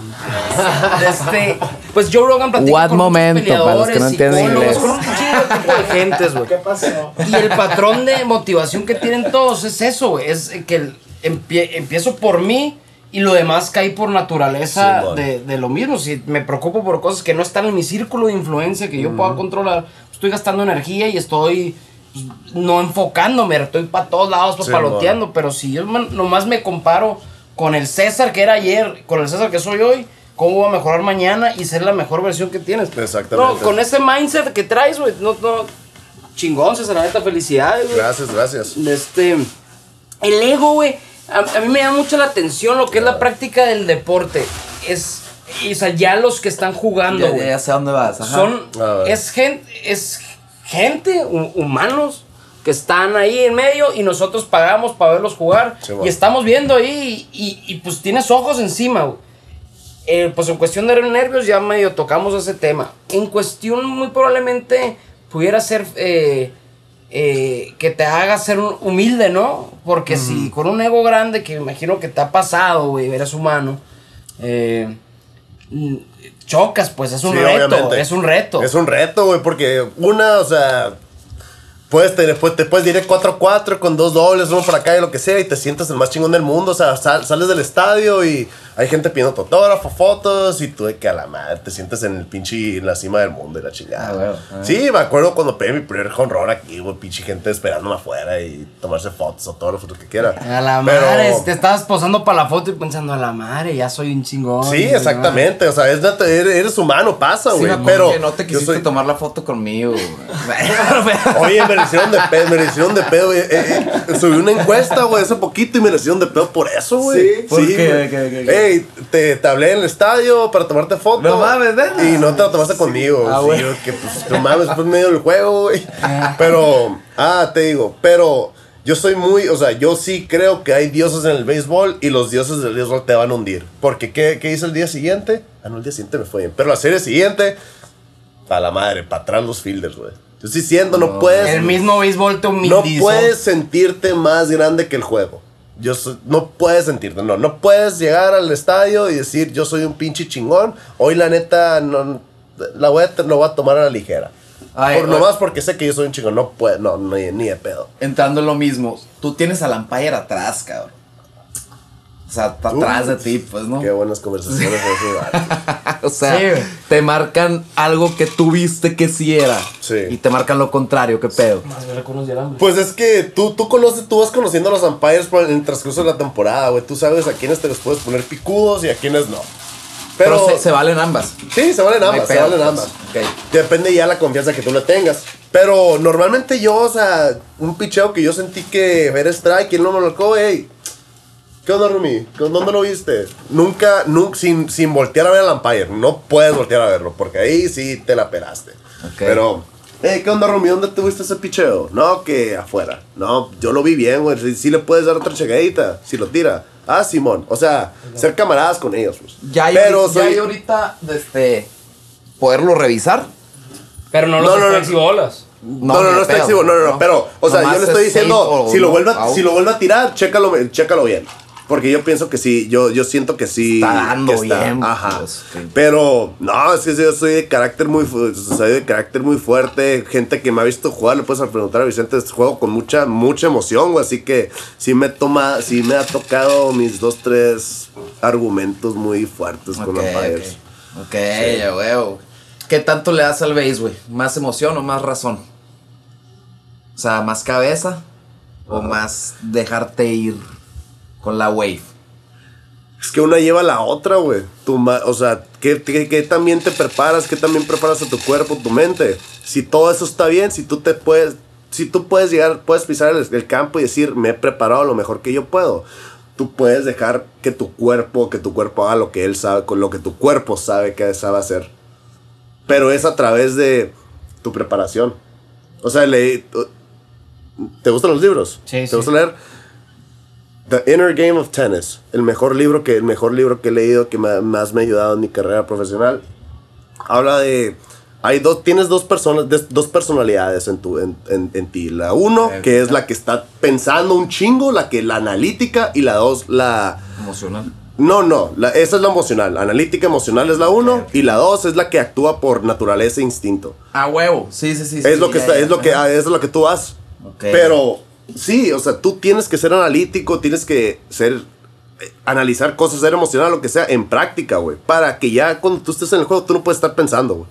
Este, pues Joe Rogan platica What con momento, para los que no entienden inglés. con un chingo tipo de gentes, güey. ¿Qué pasó? Y el patrón de motivación que tienen todos es eso, güey. Es que empie- empiezo por mí y lo demás cae por naturaleza de, de lo mismo. Si me preocupo por cosas que no están en mi círculo de influencia que yo pueda controlar, estoy gastando energía y estoy pues, no enfocándome, estoy para todos lados, Simón. papaloteando. Pero si yo man- nomás me comparo con el César que era ayer, con el César que soy hoy, ¿cómo voy a mejorar mañana y ser la mejor versión que tienes? Exactamente. No, con ese mindset que traes, güey, no, no, chingón, César, la neta, felicidades, güey. Gracias, gracias. Este, el ego, güey, a, a mí me llama mucho la atención lo que es la práctica del deporte. Es, y, o sea, ya los que están jugando, Ya, güey, ya, sé dónde vas. ajá. son, es gente, es gente, hu- humanos, que están ahí en medio y nosotros pagamos para verlos jugar. Sí, y estamos viendo ahí y, y- y, pues tienes ojos encima, güey. Eh, pues en cuestión de nervios ya medio tocamos ese tema. En cuestión muy probablemente pudiera ser eh, eh, que te haga ser humilde, ¿no? Porque si con un ego grande, que imagino que te ha pasado, güey, eres humano, eh, mm, chocas, pues es un Sí, reto, obviamente. es un reto. Es un reto, güey, porque una, o sea, puedes tener, pues, te puedes ir 4-4 con dos dobles, uno para acá y lo que sea, y te sientes el más chingón del mundo. O sea, sal- sales del estadio y hay gente pidiendo autógrafo, fotos, y tú de que a la madre te sientes en el pinche, en la cima del mundo y la chingada. Ah, ah. Sí, me acuerdo cuando pegué mi primer honrón aquí, güey, pinche gente esperándome afuera y tomarse fotos, autógrafos, lo que quiera. A la Pero- madre, te estabas posando para la foto y pensando, a la madre, ya soy un chingón. Sí, exactamente, o sea, es nat- eres, eres humano, pasa, Sí, güey, acuerdo pero... que no te quisiste soy- tomar la foto conmigo. <laughs> Oye, me hicieron de pedo, me le hicieron de pedo. eh, eh, eh, subí una encuesta, güey, hace poquito y me le hicieron de pedo por eso, güey. ¿Sí? ¿Por qué? Te, te hablé en el estadio para tomarte foto. No mames, ¿neta? Y no te la tomaste conmigo. Ah, sí, que pues, no mames, fue en medio del juego, güey. <laughs> Pero, ah, te digo, pero yo soy muy, o sea, yo sí creo que hay dioses en el béisbol y los dioses del béisbol te van a hundir. Porque, ¿qué, qué hice el día siguiente? Ah, no, el día siguiente me fue bien. Pero la serie siguiente, a la madre, para atrás los fielders, güey. Te estoy diciendo, no, puedes. El mismo béisbol te no humilizó. puedes sentirte más grande que el juego. Yo no puedes sentirte, no, no puedes llegar al estadio y decir yo soy un pinche chingón. Hoy la neta no, la voy a, lo voy a tomar a la ligera. Ay, Por nomás porque sé que yo soy un chingón, no puedo, no, ni, ni de pedo. Entrando en lo mismo, tú tienes al umpire atrás, cabrón. O sea, está atrás de ti, pues, ¿no? Qué buenas conversaciones <laughs> o sea, Sí, te marcan algo que tú viste que sí era. Sí. Y te marcan lo contrario, qué pedo. Más hambre. Pues es que tú, tú conoces, tú vas conociendo a los umpires por- en el transcurso de la temporada, güey. Tú sabes a quiénes te los puedes poner picudos y a quiénes no. Pero, Pero, se, se valen ambas. sí, se valen ambas, se pedo, valen pues. ambas. Ok. Depende ya la confianza que tú le tengas. Pero normalmente yo, o sea, un picheo que yo sentí que era strike me lo marcó, hey. ¿Qué onda, Rumi? ¿Qué- ¿Dónde lo viste? Nunca, nunca, sin, sin voltear a ver al umpire. No puedes voltear a verlo, porque ahí sí te la pelaste. Ok. Pero, hey, ¿qué onda, Rumi? ¿Dónde tuviste ese picheo? No, que afuera. No, yo lo vi bien, güey. Sí, sí le puedes dar otra chegadita, si lo tira. Ah, Simón. O sea, ser camaradas con ellos, pues. Ya hay, Pero ya soy- hay ahorita, este, poderlo revisar. Pero no los No, no, no. strikes y bolas. No, no, no, de está exhibo, no, no, no, pero, o sea, yo le estoy es diciendo, si lo no, vuelve si lo vuelve a tirar, chécalo, chécalo bien. Porque yo pienso que sí, yo, yo siento que sí. Está dando que está, bien, Ajá. pues, sí. Pero, no, es que yo soy de carácter muy, soy de carácter muy fuerte. Gente que me ha visto jugar, le puedes preguntar a Vicente, juego con mucha, mucha emoción, güey. Así que sí me toma, sí me ha tocado mis dos, tres argumentos muy fuertes con Ok, umpires. ok. Ok, ya huevo. ¿Qué tanto le das al base, güey? ¿Más emoción o más razón? O sea, ¿más cabeza o más dejarte ir con la wave? Es que una lleva a la otra, güey. Tu ma- O sea, ¿qué, qué, qué también te preparas? ¿Qué también preparas a tu cuerpo, tu mente? Si todo eso está bien, si tú te puedes... Si tú puedes llegar, puedes pisar el, el campo y decir, me he preparado lo mejor que yo puedo. Tú puedes dejar que tu cuerpo, que tu cuerpo haga lo que él sabe, con lo que tu cuerpo sabe que sabe hacer. Pero es a través de tu preparación. O sea, le, ¿te gustan los libros? Sí, ¿Te sí. gusta leer? The Inner Game of Tennis, el mejor libro que, el mejor libro que he leído que me- más me ha ayudado en mi carrera profesional. Habla de. Hay dos, tienes dos personas, dos personalidades en, tu, en, en- en ti. La uno, que es la que está pensando un chingo, la que la analítica, y la dos, la. Emocional. No, no, la- esa es la emocional. Analítica emocional es la uno, y la dos es la que actúa por naturaleza e instinto. A huevo. Sí, sí, sí. es sí, lo que ya, está, ya. es lo que, ah, es lo que tú haces. Ok. Pero sí, o sea, tú tienes que ser analítico, tienes que ser eh, analizar cosas, ser emocional, lo que sea, en práctica, güey. Para que ya cuando tú estés en el juego, tú no puedes estar pensando, güey.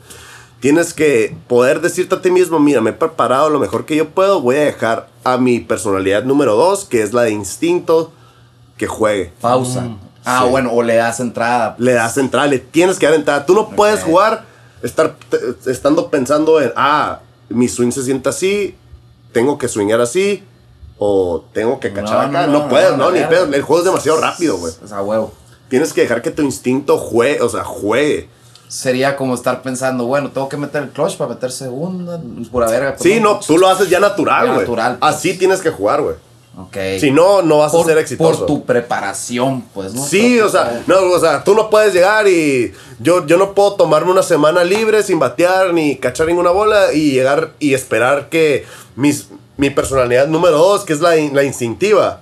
Tienes que poder decirte a ti mismo, mira, me he preparado lo mejor que yo puedo, voy a dejar a mi personalidad número dos, que es la de instinto, que juegue. Pausa. ah, sí. bueno, o le das entrada. Le das entrada, le tienes que dar entrada. Tú no puedes jugar estar estando pensando en, ah, mi swing se siente así, tengo que swingar así, o tengo que cachar No, acá. no, No, no, puedes, no, ni pedo. El juego es demasiado rápido, güey. O sea, huevo. Tienes que dejar que tu instinto juegue, o sea, juegue. Sería como estar pensando, bueno, tengo que meter el clutch para meter segunda. Pura verga. pues Sí, no, tú lo haces ya natural, güey. natural, pues. Así tienes que jugar, güey. Ok. Si no, no vas a ser exitoso. Por tu preparación, pues, ¿no? Sí, o sea, no, o sea, tú no puedes llegar y yo, yo no puedo tomarme una semana libre sin batear ni cachar ninguna bola y llegar y esperar que mis, mi personalidad número dos, que es la, la instintiva,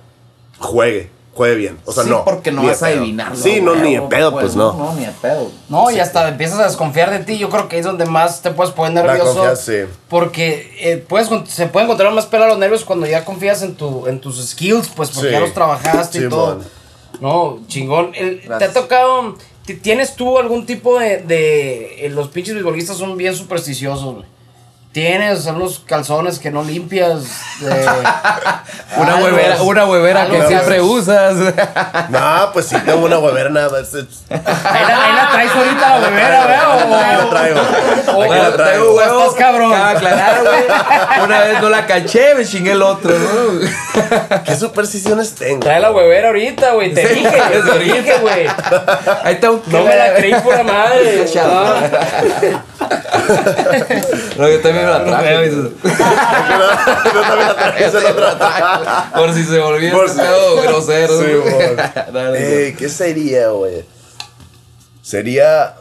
juegue, juegue bien. O sea, Sí, no. porque no vas a pedo. adivinarlo. Sí, no, ni de pedo, pues, no. No, ni de pedo. No, y hasta empiezas a desconfiar de ti. Yo creo que ahí es donde más te puedes poner nervioso. sí. Porque eh, puedes, se pueden encontrar más pelo a los nervios cuando ya confías en, tu, en tus skills, pues porque Sí. ya los trabajaste y todo. man. No, chingón. El- ¿Te ha tocado, ti- tienes tú algún tipo de... de eh, los pinches beisbolistas son bien supersticiosos, güey. Tienes unos calzones que no limpias. de- <laughs> Una algo- huevera, una huevera que siempre usas. <laughs> No, pues sí, tengo una huevera nada más. Ahí la, ahí la traes ahorita la huevera, güey. Aquí la traigo. Aquí Bueno, la traigo. tengo huevo. Estás cabrón. Aclarar, güey. Una vez no la caché, me chingué el otro, ¿no? <laughs> ¿Qué supersticiones tengo? Trae la huevera ahorita, güey. Te dije, te dije, güey. Ahí tengo que No me la creí por la madre. No, yo también me <laughs> la traje. Yo también la traigo. Por si se volvió Por si- grosero. Sí. <laughs> Dale, Eh, ¿Qué sería, güey? Sería.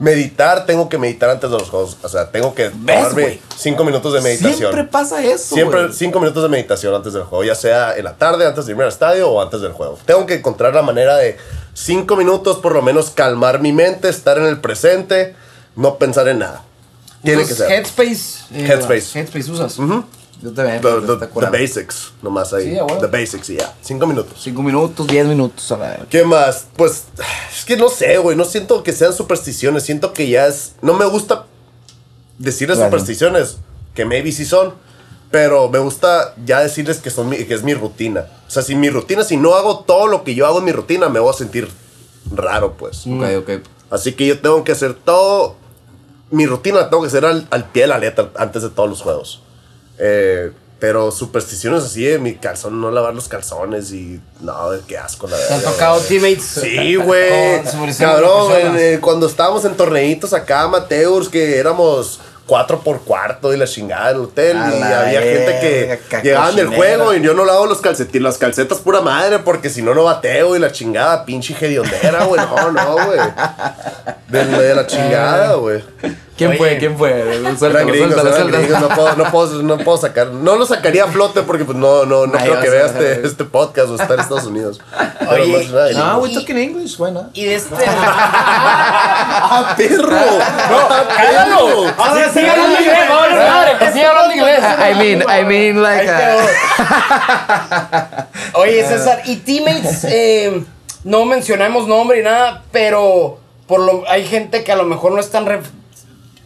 meditar, tengo que meditar antes de los juegos. O sea, tengo que tomarme cinco minutos de meditación. Siempre pasa eso. Siempre cinco minutos de meditación antes del juego, ya sea en la tarde, antes de irme al estadio o antes del juego. Tengo que encontrar la manera de cinco minutos por lo menos calmar mi mente, estar en el presente, no pensar en nada. Tiene que ser. Headspace. eh, Headspace. Headspace usas. Yo también. The, pero the- está the curado. basics, nomás ahí. Sí, a huevo. the basics, y ya. Cinco minutos. Cinco minutos, diez minutos, a ver. ¿Qué más? Pues es que no sé, güey. No siento que sean supersticiones. Siento que ya es. No me gusta decirles Claro. supersticiones, que maybe sí son. Pero me gusta ya decirles que, son mi, que es mi rutina. O sea, si mi rutina, si no hago todo lo que yo hago en mi rutina, me voy a sentir raro, pues. Ok, ok. Así que yo tengo que hacer todo. Mi rutina la tengo que hacer al, al pie de la letra antes de todos los juegos. Eh, pero supersticiones así de mi calzón, no lavar los calzones y. No, qué asco, la ¿Te verdad. han tocado teammates? Sí, <laughs> güey. Cabrón, eh, cuando estábamos en torneitos acá, Mateus, que éramos cuatro por cuarto y la chingada del hotel. A y había gente que llegaban del juego y yo no lavo los calcetines, las calcetas pura madre, porque si no, no bateo y la chingada, pinche hediondera, güey. No, no, güey. De, de la chingada, güey. ¿Quién Oye. fue? ¿Quién fue? Suéltalo, gringos, suéltalo, eran suéltalo. gringos, no puedo, no, puedo, no puedo sacar, no lo sacaría a flote porque pues no, no, no Ay, creo que vea este, este podcast o está en Estados Unidos. Oye, No, gringos. we talking English, bueno. Y de este. <laughs> ¡Ah, perro! ¡Ah, perro! Ahora sigue hablando inglés, que sigue hablando inglés. I mean, I mean, like. uh, <laughs> Oye, César, y teammates, <laughs> eh, no mencionamos nombre y nada, pero por lo, hay gente que a lo mejor no es tan... ref-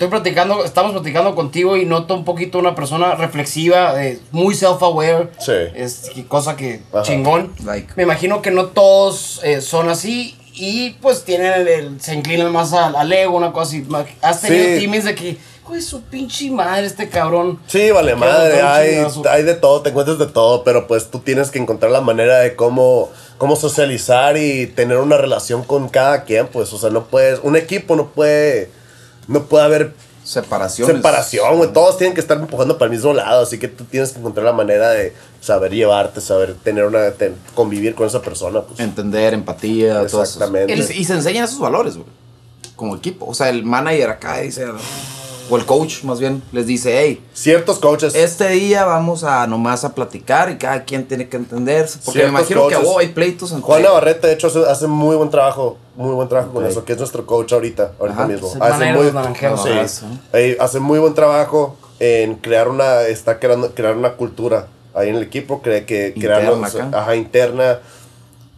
Estoy platicando, estamos platicando contigo y noto un poquito una persona reflexiva, eh, muy self-aware. Sí. Es cosa que Ajá. chingón. Like. Me imagino que no todos eh, son así y pues tienen el, el- se inclinan más al, al ego, una cosa así. Has tenido Sí. teammates de que, güey, su pinche madre este cabrón. Sí, vale madre, hay, hay de todo, te encuentras de todo, pero pues tú tienes que encontrar la manera de cómo, cómo socializar y tener una relación con cada quien, pues, o sea, no puedes, un equipo no puede, no puede haber Separación. separación, güey, todos tienen que estar empujando para el mismo lado, así que tú tienes que encontrar la manera de saber llevarte, saber tener una, convivir con esa persona, pues. Entender, empatía, todo eso. Exactamente. Y, y se enseñan esos valores, güey. Como equipo. O sea, el manager acá dice. O el coach, más bien, les dice, hey, Ciertos coaches, este día vamos a nomás a platicar y cada quien tiene que entenderse. Porque me imagino que coaches. oh, hay pleitos entre. Juan Navarrete, de hecho, hace, hace muy buen trabajo, muy buen trabajo con eso, que es nuestro coach ahorita, ahorita Ajá. mismo. Hace muy, sí, hace muy buen trabajo en crear una, está creando, crear una cultura ahí en el equipo, cree que crearnos, ajá, interna,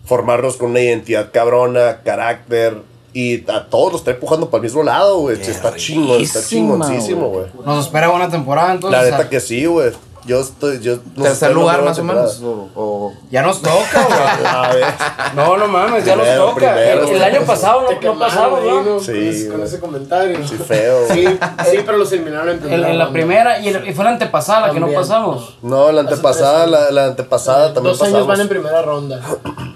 formarnos con una identidad cabrona, carácter, y a todos los está empujando para el mismo lado, güey. Está chingón, está chingoncísimo, güey. güey. Nos espera buena temporada entonces. La o sea, neta que sí, güey. Yo estoy, yo no Tercer lugar, más o menos. O, o- Ya nos toca, güey. <laughs> No, no mames, ya Primero, nos toca. primero. el, el año pasado no, no pasamos, ¿no? ¿no? Sí, Con ese- con güey. ese comentario. Sí, feo. Sí, sí, pero los eliminaron en primera En, en la primera y, el- y fue la antepasada la que no También. pasamos. No, la antepasada, la, la antepasada también Dos años van en primera ronda.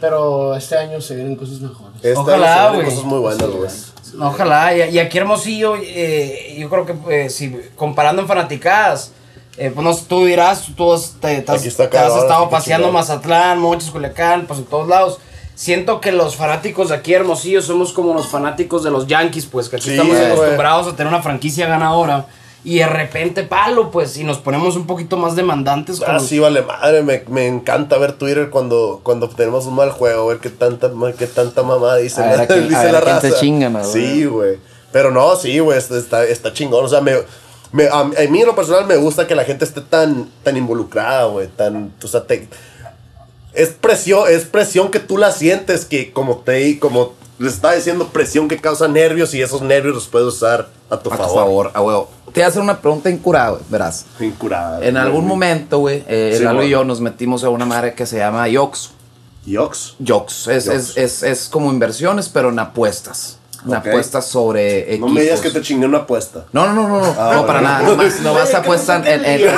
Pero este año se vienen cosas mejores. Este Ojalá, año se vienen güey. cosas muy buenas, güey. Ojalá. Y, y aquí Hermosillo, eh, yo creo que eh, si comparando en fanaticadas, eh, pues no, sé, tú dirás, tú has, te, te has- Aquí está te has cabrón, estado paseando. Mazatlán, Mochis, Culiacán, pues en todos lados. Siento que los fanáticos de aquí Hermosillo somos como los fanáticos de los Yankees, pues que aquí Sí, estamos acostumbrados a tener una franquicia ganadora. Y de repente, palo, pues, y nos ponemos un poquito más demandantes. Ah, sí, vale madre. Me, me encanta ver Twitter cuando, cuando tenemos un mal juego, ver qué tanta, qué tanta mamá <laughs> dice, A ver a quién- a ver a quién te chingan. Sí, güey. Pero no, sí, güey, está, está, está chingón. O sea, me, me- a, a mí en lo personal me gusta que la gente esté tan, tan involucrada, güey. Tan, o sea, te- es presión, es presión que tú la sientes, que como te, como les estaba diciendo, presión que causa nervios y esos nervios los puedes usar a tu a tu favor. favor, a huevo. Te voy a hacer una pregunta incurada, güey, verás. Incurada. En algún momento, güey, eh, Sí, Lalo y yo nos metimos a una madre que se llama Yox. Yox. Yox. Es, Yox. Es, es, es como inversiones, pero en apuestas. En Ok. apuestas sobre equipos. No me digas que te chingué una apuesta. No, no, no, no, no, Ah, no para nada. No vas, no vas a apostar en. en- en-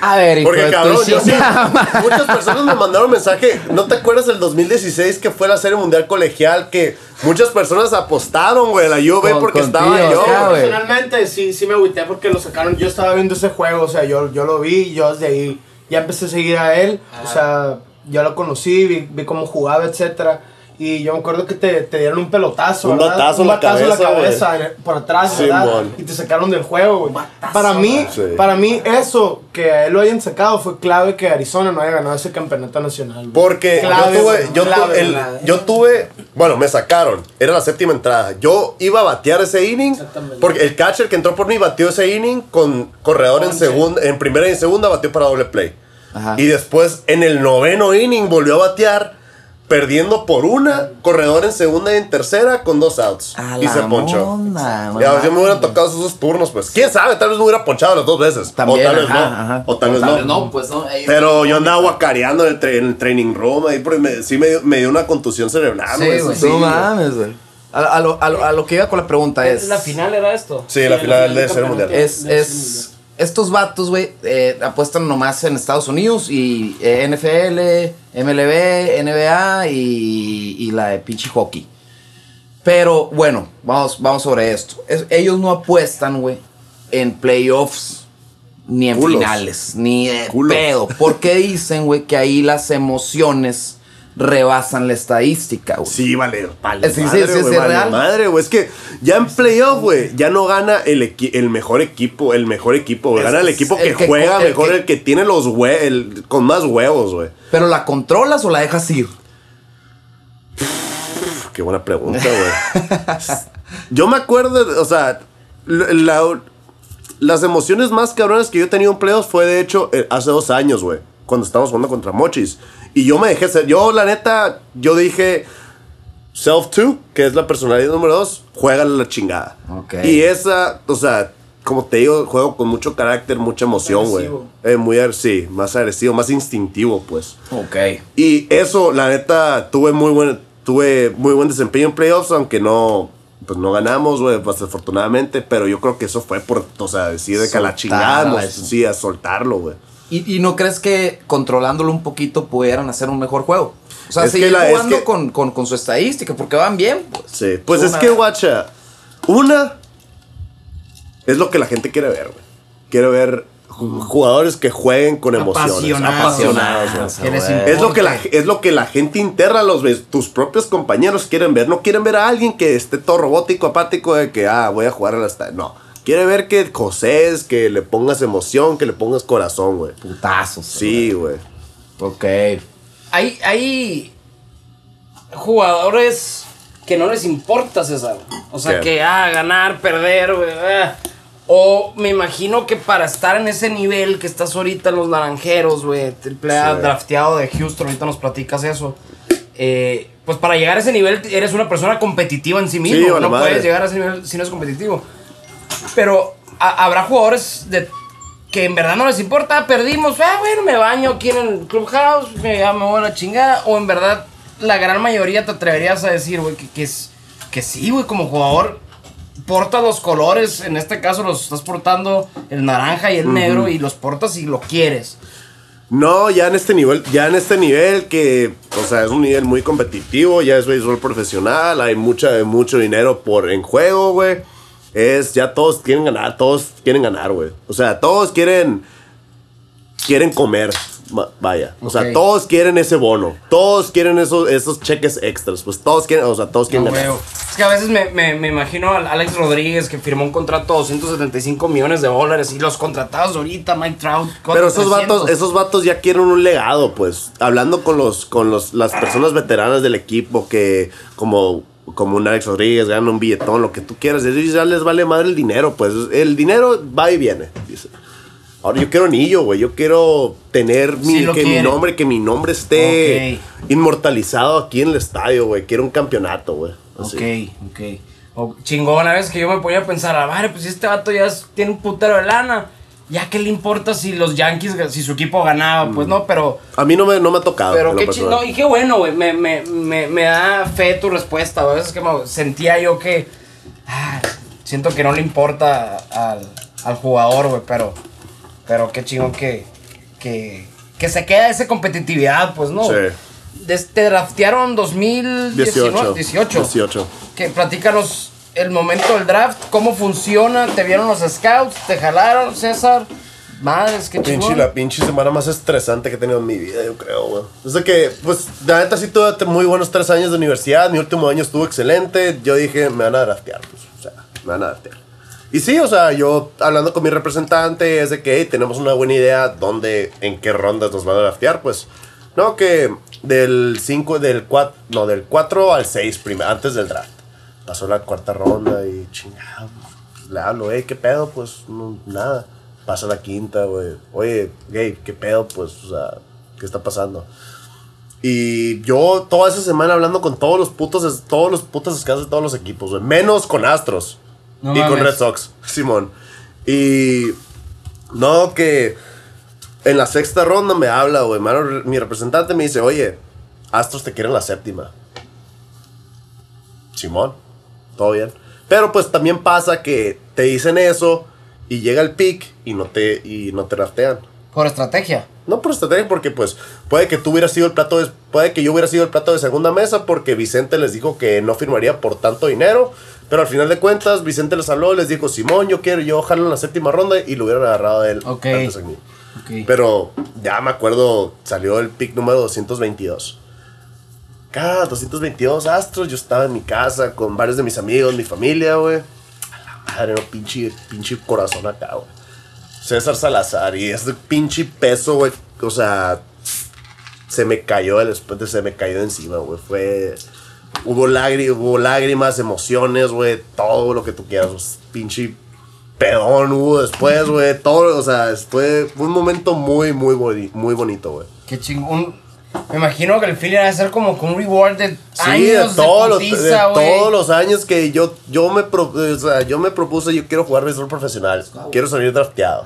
a ver, hijo Porque de cabrón, yo sí, muchas personas me mandaron mensaje. ¿No te acuerdas del 2016 que fue la serie mundial colegial? Que muchas personas apostaron, güey, la Juve Con- porque estaba yo. acá, güey. Personalmente sí, sí me agüité porque lo sacaron. Yo estaba viendo ese juego, o sea, yo, yo lo vi y yo desde ahí ya empecé a seguir a él. O sea, yo lo conocí, vi, vi cómo jugaba, etcétera. Y yo me acuerdo que te, te dieron un pelotazo. Un ¿verdad? batazo en la batazo en la cabeza, el- por atrás, Sí, ¿verdad? mon. Y te sacaron del juego, güey. Para mí, Sí. para mí, eso, que a él lo hayan sacado, fue clave que Arizona no haya ganado ese campeonato nacional. Porque Clave, yo tuve, güey, yo, clave, el- clave. yo tuve, bueno, me sacaron, era la séptima entrada. Yo iba a batear ese inning, porque el catcher que entró por mí batió ese inning con corredor en segunda, en primera y en segunda batió para doble play. Ajá. Y después en el noveno inning volvió a batear, perdiendo por una, corredor en segunda y en tercera con dos outs. A y la se ponchó. monda, Ya, yo me hubieran tocado esos dos turnos, pues. ¿Quién sabe? Tal vez me hubiera ponchado las dos veces. También, o tal vez ajá, no. ajá. O tal vez no. no, pues no. ahí- Pero yo andaba guacareando en el, tra- en el training room ahí porque me- sí me dio, me dio una contusión cerebral, Sí, güey. no sí, mames, güey. A, a lo, a, lo, a lo que iba con la pregunta es. ¿La final era esto? Sí, la final de ser mundial. Es, es. Estos vatos, güey, eh, apuestan nomás en Estados Unidos y eh, NFL, MLB, NBA y, y la de pinche hockey. Pero bueno, vamos, vamos sobre esto. Es- ellos no apuestan, güey, en playoffs ni en Culos. finales, ni de Culos. pedo. Porque dicen, güey, que ahí las emociones rebasan la estadística, güey. Sí, vale, vale. Sí, madre, sí, es vale real. Madre, güey. Es que ya en playoff, güey, ya no gana el, el mejor equipo, el mejor equipo, güey. Gana el equipo el que, juega el mejor, que- el que tiene los hue el, con más huevos, güey. Pero la controlas o la dejas ir. Qué buena pregunta, güey. <laughs> yo me acuerdo, o sea, la- las emociones más cabronas que yo he tenido en playoffs fue de hecho eh, hace dos años, güey. Cuando estábamos jugando contra Mochis. Y yo me dejé ser. Yo, la neta, yo dije. Self 2, que es la personalidad número 2, juega la chingada. Ok. Y esa, o sea, como te digo, juego con mucho carácter, mucha emoción, güey. Agresivo. Eh, muy, sí, más agresivo, más instintivo, pues. Ok. Y eso, la neta, tuve muy buen, tuve muy buen desempeño en playoffs, aunque no, pues no ganamos, güey, pues, desafortunadamente, pero yo creo que eso fue por, o sea, decir de que a la chingada, sí, a soltarlo, güey. ¿Y, y no crees que controlándolo un poquito pudieran hacer un mejor juego? O sea, Es que seguir es jugando que- con, con- con su estadística, porque van bien. Pues. Sí, pues Una- es que, guacha, una es lo que la gente quiere ver, güey. Quiere ver ju- jugadores que jueguen con emociones, Apasionados. güey. Es lo, que la, es lo que la gente interna, los ves, tus propios compañeros quieren ver. No quieren ver a alguien que esté todo robótico, apático, de que, ah, voy a jugar a la esta-". No. Quiere ver que coses, que le pongas emoción, que le pongas corazón, güey. Putazos. Sí, güey. Ok. Hay, hay jugadores que no les importa, César. O sea, ¿Qué? que, ah, ganar, perder, güey, ah. O me imagino que para estar en ese nivel que estás ahorita en los naranjeros, güey, triple A, Sí. drafteado de Houston, ahorita nos platicas eso. eh, pues para llegar a ese nivel eres una persona competitiva en sí mismo. Sí, no madre. puedes llegar a ese nivel si no es competitivo. Pero a- habrá jugadores de, que en verdad no les importa, perdimos, ah, bueno, me baño aquí en el clubhouse, me, ya me voy a la chingada. O en verdad, la gran mayoría te atreverías a decir, güey, que, que, es, que sí, güey, como jugador, portas los colores, en este caso los estás portando el naranja y el negro, y los portas y lo quieres. No, ya en este nivel, ya en este nivel que, o sea, es un nivel muy competitivo, ya es béisbol profesional, hay mucha, mucho dinero por en juego, güey. Es, ya todos quieren ganar, todos quieren ganar, güey. O sea, todos quieren, quieren comer, va- vaya. O Ok. sea, todos quieren ese bono, todos quieren esos, esos cheques extras, pues todos quieren, o sea, todos quieren No, ganar. güey. Es que a veces me, me, me imagino a Alex Rodríguez que firmó un contrato de 275 millones de dólares y los contratados ahorita, Mike Trout. Pero esos 300. vatos, esos vatos ya quieren un legado, pues. Hablando con los, con los, las personas veteranas del equipo que, como, como un Alex Rodríguez, ganan un billetón, lo que tú quieras. Ellos ya les vale madre el dinero, pues. El dinero va y viene, dice. Ahora yo quiero anillo, güey. Yo quiero tener mi, Sí que mi nombre, que mi nombre esté Ok. inmortalizado aquí en el estadio, güey. Quiero un campeonato, güey. Ok, ok. O, chingón, a veces que yo me ponía a pensar, a ver, pues si este vato ya tiene un putero de lana, ya qué le importa si los Yankees, si su equipo ganaba, pues no, pero... A mí no me, no me ha tocado. Pero qué chido, y qué bueno, güey, me, me, me, me da fe tu respuesta, güey. A veces que me- sentía yo que... ah, siento que no le importa al, al jugador, güey, pero... Pero qué chingón que... Que, que se queda esa competitividad, pues, ¿no? Sí. Des- te draftearon 2018. 18. 18. 18. Que platícanos el momento del draft, cómo funciona, te vieron los scouts, te jalaron, César. Madres, qué Pinche, chingón. la pinche semana más estresante que he tenido en mi vida, yo creo, güey. Es de que, pues, la neta sí tuve muy buenos tres años de universidad. Mi último año estuvo excelente. Yo dije, me van a draftear, pues. O sea, me van a draftear. Y sí, o sea, yo hablando con mi representante es de que hey, tenemos una buena idea dónde, en qué rondas nos van a draftear, pues. No, que del 5, del 4, no, del 4 al 6, antes del draft. Pasó la cuarta ronda y chingado. pues, le hablo, hey, ¿qué pedo? Pues no, nada. Pasa la quinta, güey. Oye, gay, ¿qué pedo? Pues, o sea, ¿qué está pasando? Y yo toda esa semana hablando con todos los putos, todos los putos escasos de todos los equipos, güey. Menos con Astros. No y con. Red Sox, <laughs> Simón. Y no, que en la sexta ronda me habla, güey. Mi representante me dice, oye, Astros te quieren en la séptima. Simón, todo bien. Pero pues también pasa que te dicen eso y llega el pick y no te, y no te draftean. Por estrategia. No por estrategia, porque pues puede que tú hubieras sido el plato de, puede que yo hubiera sido el plato de segunda mesa porque Vicente les dijo que no firmaría por tanto dinero, pero al final de cuentas Vicente les habló, les dijo, Simón, yo quiero, yo jalo en la séptima ronda y lo hubieran agarrado a él antes de mí. Ok. Pero ya me acuerdo, salió el pick número 222. Cada 222 astros, yo estaba en mi casa con varios de mis amigos, mi familia, güey. A la madre, no, pinche, pinche corazón acá, güey. César Salazar y ese pinche peso, güey. O sea, se me cayó el esp- se me cayó de encima, güey. Fue. Hubo, hubo lágrimas, emociones, güey. Todo lo que tú quieras. pues, Pinche pedón hubo después, güey. Todo, o sea, fue, fue un momento muy, muy, muy bonito, güey. Qué chingón. Me imagino que el feeling va a ser como con un reward de Sí, años de, todos los, de de putiza, güey. todos los años que yo, yo, me pro- o sea, yo me propuse, yo quiero jugar béisbol profesional, quiero salir drafteado.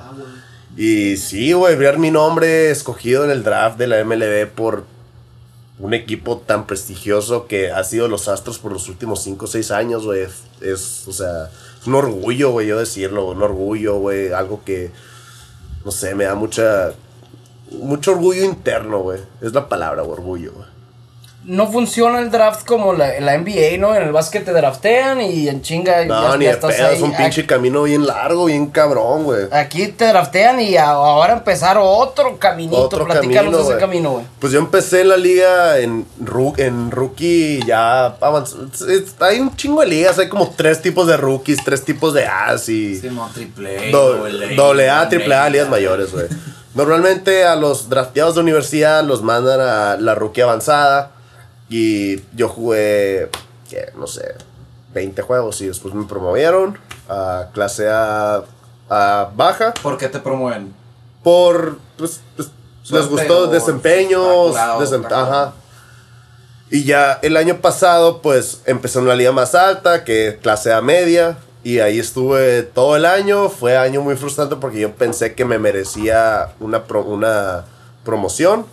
Y sí, güey, ver mi nombre escogido en el draft de la MLB por un equipo tan prestigioso que ha sido los Astros por los últimos 5 o 6 años, güey. Es, es, o sea, es un orgullo, güey, yo decirlo, un orgullo, güey, algo que, no sé, me da mucha, mucho orgullo interno, güey. Es la palabra, güey, orgullo, güey. No funciona el draft como la, la NBA, ¿no? En el básquet te draftean y en chinga No, ya, ni ya de pedo, es un pinche camino bien largo, bien cabrón, güey. Aquí te draftean y a- ahora empezar otro caminito. Otro Platícanos camino, de ese camino, güey. Pues yo empecé la liga en, ru- en rookie ya es- Hay un chingo de ligas, hay como tres tipos de rookies, tres tipos de As y Simón, triple A, do- doble A, doble A, triple A, ligas mayores, güey. Normalmente a los drafteados de universidad los mandan a la rookie avanzada y yo jugué, ¿qué? no sé, 20 juegos y después me promovieron a clase A, a baja. ¿Por qué te promueven? por pues, pues, les gustó desempeños desem- ajá. y ya el año pasado pues empecé en la liga más alta que clase A media y ahí estuve todo el año fue año muy frustrante porque yo pensé que me merecía una, una promoción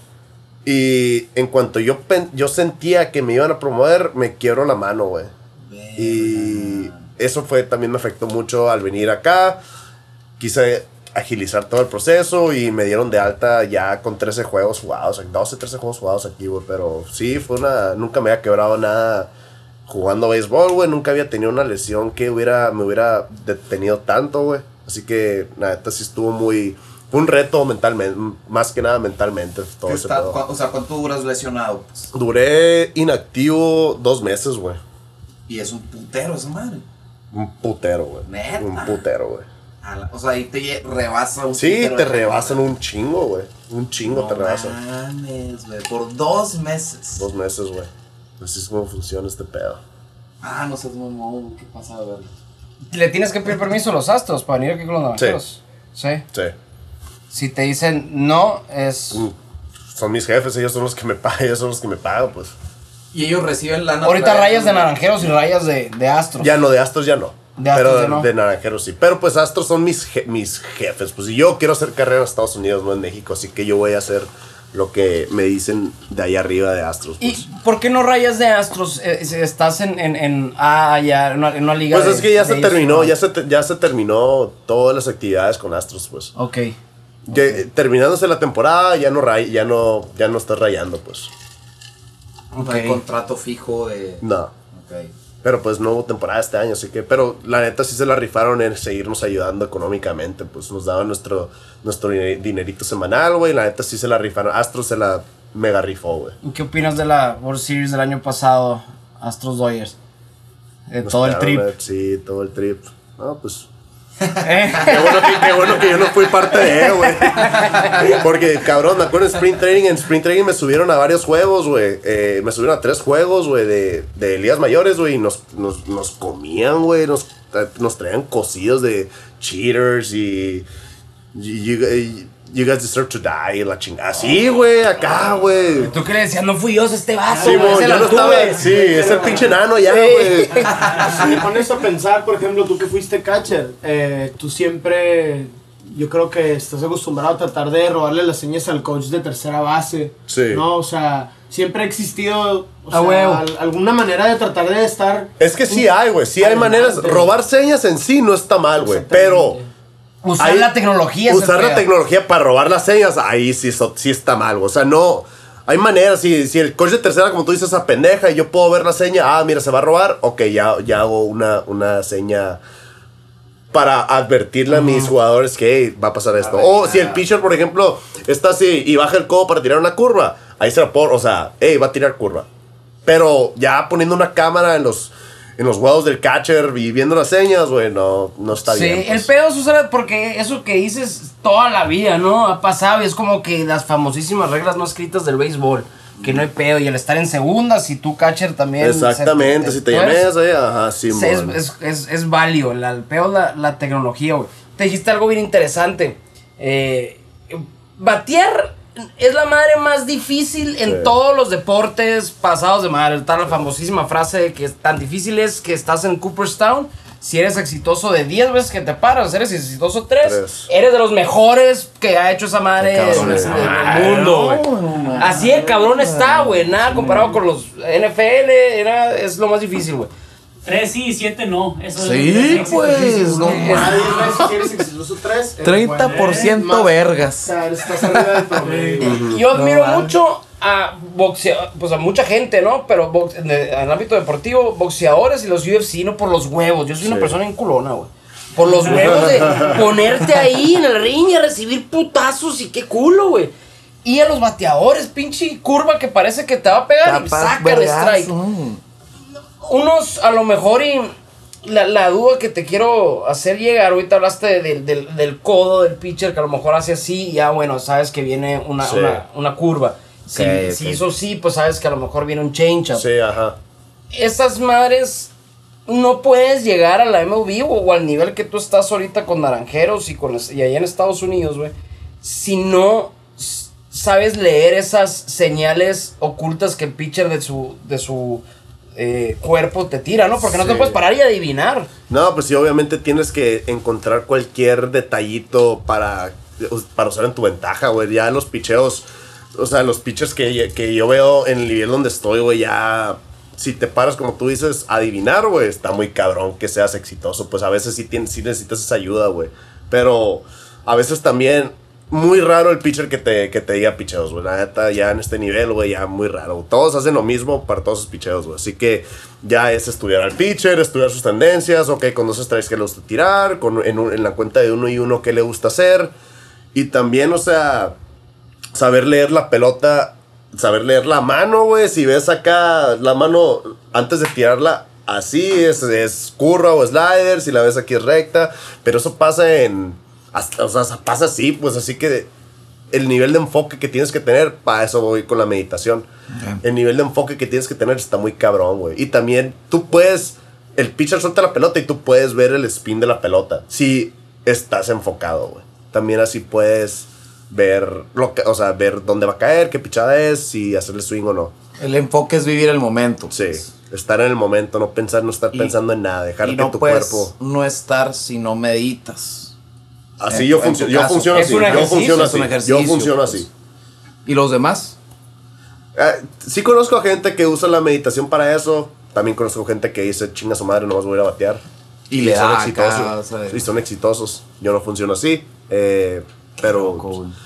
y en cuanto yo, yo sentía que me iban a promover me quiebro la mano güey y eso fue también me afectó mucho al venir acá. Quise agilizar todo el proceso y me dieron de alta ya con 13 juegos jugados, 12, 13 juegos jugados aquí, güey. Pero sí, fue una. Nunca me había quebrado nada jugando béisbol, güey. Nunca había tenido una lesión que hubiera, me hubiera detenido tanto, güey. Así que, la neta, sí estuvo muy. Fue un reto mentalmente, más que nada mentalmente. Todo ¿Qué ese está- pedo. o sea, ¿cuánto duras lesionado? Pues? Duré inactivo dos meses, güey. Y es un putero esa madre. Un putero, güey. Neta. Un putero, güey. La- o sea, ahí te lle- rebasa un Sí, te rebasan un chingo, güey. Un chingo No te rebasan. mames, güey. Por dos meses. Dos meses, güey. Así es como funciona este pedo. Ah, no seas mamón. ¿Qué pasa, güey? Le tienes que pedir permiso a los astros para venir aquí con los naranjeros. Sí. Sí. Si te dicen no, es. Mm. Son mis jefes, ellos son los que me pagan, <laughs> ellos son los que me pagan, pues. Y ellos reciben lana. Ahorita rayas de naranjeros y rayas de, de astros. Ya no, de Astros ya no. De Astros pero ya no. de Naranjeros sí. Pero pues Astros son mis, je- mis jefes. Pues y yo quiero hacer carrera en Estados Unidos, no en México. Así que yo voy a hacer lo que me dicen de ahí arriba de Astros. ¿Y Pues, por qué no rayas de astros? Eh, estás en, en, en ah, ya, en una, en una liga. Pues de- es que ya se terminó, ya se, ya se terminó todas las actividades con Astros, pues. Ok. Que, terminándose la temporada, ya no, ray- ya no, ya no estás rayando, pues. No hay contrato fijo de. No. Ok. Pero pues no hubo temporada este año, así que. Pero la neta sí se la rifaron en seguirnos ayudando económicamente. Pues nos daban nuestro, nuestro dine- dinerito semanal, güey. La neta sí se la rifaron. Astro se la mega rifó, güey. ¿Y ¿Qué opinas de la World Series del año pasado, Astros Dodgers? Todo el trip. eh, Sí, todo el trip. No, pues. Qué bueno, que, qué bueno que yo no fui parte de, güey. Porque, cabrón, me acuerdo en Sprint Training. En Sprint Training me subieron a varios juegos, güey. Eh, me subieron a tres juegos, güey, de, de mayores, güey. Y nos, nos, nos comían, güey. Nos, nos traían cocidos de cheaters y. You, you- you guys deserve to die, la chingada. Sí, güey, acá, güey. ¿Tú qué le decías? No fui yo, es este vaso. Sí, güey, es mo, el yo no estaba. Altuve". Sí, es el pinche nano ya, güey. Si me pones a pensar, por ejemplo, tú que fuiste catcher, eh, tú siempre, yo creo que estás acostumbrado a tratar de robarle las señas al coach de tercera base. Sí. ¿No? O sea, siempre ha existido o sea, al- alguna manera de tratar de estar. Es que sí hay, güey. Sí hay maneras. Robar señas en sí no está mal, güey. Pero. Usar Ahí- la tecnología. Usar la tecnología para robar las señas, ahí sí, sí está mal. O sea, no. Hay maneras, si, si el coach de tercera, como tú dices, esa pendeja y yo puedo ver la seña, ah, mira, se va a robar, ok, ya, ya hago una, una seña para advertirle a mis jugadores que hey, va a pasar esto. O si el pitcher, por ejemplo, está así y baja el codo para tirar una curva, ahí se la puedo, o sea, hey, va a tirar curva. Pero ya poniendo una cámara en los, en los huevos del catcher y viendo las señas, güey, no, no está Sí, bien. el pues. pedo es usar, porque eso que dices toda la vida, ¿no? Ha pasado y es como que las famosísimas reglas no escritas del béisbol. Que no hay pedo. Y el estar en segunda, si tú catcher también. Exactamente, se- si te llamas ahí, ajá, sí, Sí, es, es, es, es válido. La, el peor la, la tecnología, güey. Te dijiste algo bien interesante. Eh, batear es la madre más difícil en Sí. todos los deportes pasados de madre. Está la famosísima frase de que es tan difícil es que estás en Cooperstown. Si eres exitoso de 10 veces que te paras, eres exitoso 3, Tres. eres de los mejores que ha hecho esa madre en, el madre, mundo. Así el cabrón está, güey. Nada comparado con los NFL, era, es lo más difícil, güey. Tres sí, siete no. Eso Sí, es pues, no Cada 10 veces si eres exitoso 3. 30% vergas. O sea, estás arriba del promedio. Yo admiro mucho a boxeadores, pues a mucha gente, ¿no? Pero en el, ámbito deportivo, boxeadores y los UFC, no por los huevos. Yo soy una persona enculona, güey. Por los huevos de ponerte ahí en el ring y a recibir putazos y qué culo, güey. Y a los bateadores, pinche curva que parece que te va a pegar y saca el vergas, strike. mm. Unos a lo mejor y la, la duda que te quiero hacer llegar, ahorita hablaste de- del- del, del codo del pitcher que a lo mejor hace así y ya bueno, sabes que viene una, Sí. una, una curva. Si, Ok, si ok. hizo sí, pues sabes que a lo mejor viene un change up. Sí, ajá. Esas madres no puedes llegar a la MLB o, o al nivel que tú estás ahorita con Naranjeros y, con, y allá en Estados Unidos, güey. Si no sabes leer esas señales ocultas que el pitcher de su, de su eh, cuerpo te tira, ¿no? Porque no te puedes parar y adivinar. No, pues sí, obviamente tienes que encontrar cualquier detallito para, para usar en tu ventaja, güey. Ya los picheos, o sea, los pitchers que, que yo veo en el nivel donde estoy, güey, ya. Si te paras, como tú dices, adivinar, güey, está muy cabrón que seas exitoso. Pues a veces sí, tienes, sí necesitas esa ayuda, güey. Pero a veces también, muy raro el pitcher que te, que te diga picheos, güey. La neta, ya en este nivel, güey, ya muy raro. Todos hacen lo mismo para todos sus picheos, güey. Así que ya es estudiar al pitcher, estudiar sus tendencias, ok, con dos strikes que le gusta tirar, con, en, un- en la cuenta de uno y uno qué le gusta hacer. Y también, o sea, saber leer la pelota, saber leer la mano, güey. Si ves acá la mano antes de tirarla así, es, es curva o slider, si la ves aquí es recta. Pero eso pasa en. Hasta- o sea, pasa así, pues así que el nivel de enfoque que tienes que tener, para eso voy con la meditación. El nivel de enfoque que tienes que tener está muy cabrón, güey. Y también tú puedes. El pitcher suelta la pelota y tú puedes ver el spin de la pelota. Si estás enfocado, güey. También así puedes ver lo que, o sea, ver dónde va a caer, qué pichada es, si hacerle swing o no. El enfoque es vivir el momento. Sí, estar en el momento, no pensar, no estar Y- pensando en nada, dejar que no tu puedes cuerpo. no estar si no meditas. Así en- yo, funciono yo funciono así. Yo funciono así. Yo funciono pues. así. ¿Y los demás? Eh, sí conozco a gente que usa la meditación para eso. También conozco gente que dice, chinga su madre, no vas a ir a batear. Y le son da acá, exitosos. o sea, y son exitosos. Yo no funciono así. eh, pero...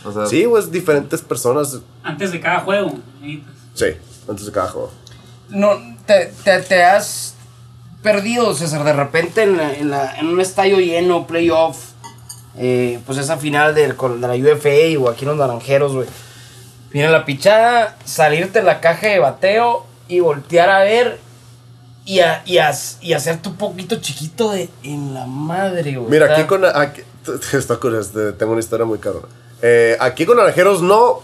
O sea- sí, pues diferentes personas. Antes de cada juego. Y, Sí, antes de cada juego. No, te, te, te has perdido, César, de repente en, la- en, la- en un estadio lleno, playoff, eh, pues esa final del, de la UFA o aquí en los naranjeros, güey. Viene la pichada, salirte de la caja de bateo y voltear a ver y, a- y, a- y hacerte un poquito chiquito de en la madre, güey. Mira, aquí con. Aquí, <laughs> este, tengo una historia muy cabrona. Eh, aquí con Naranjeros no.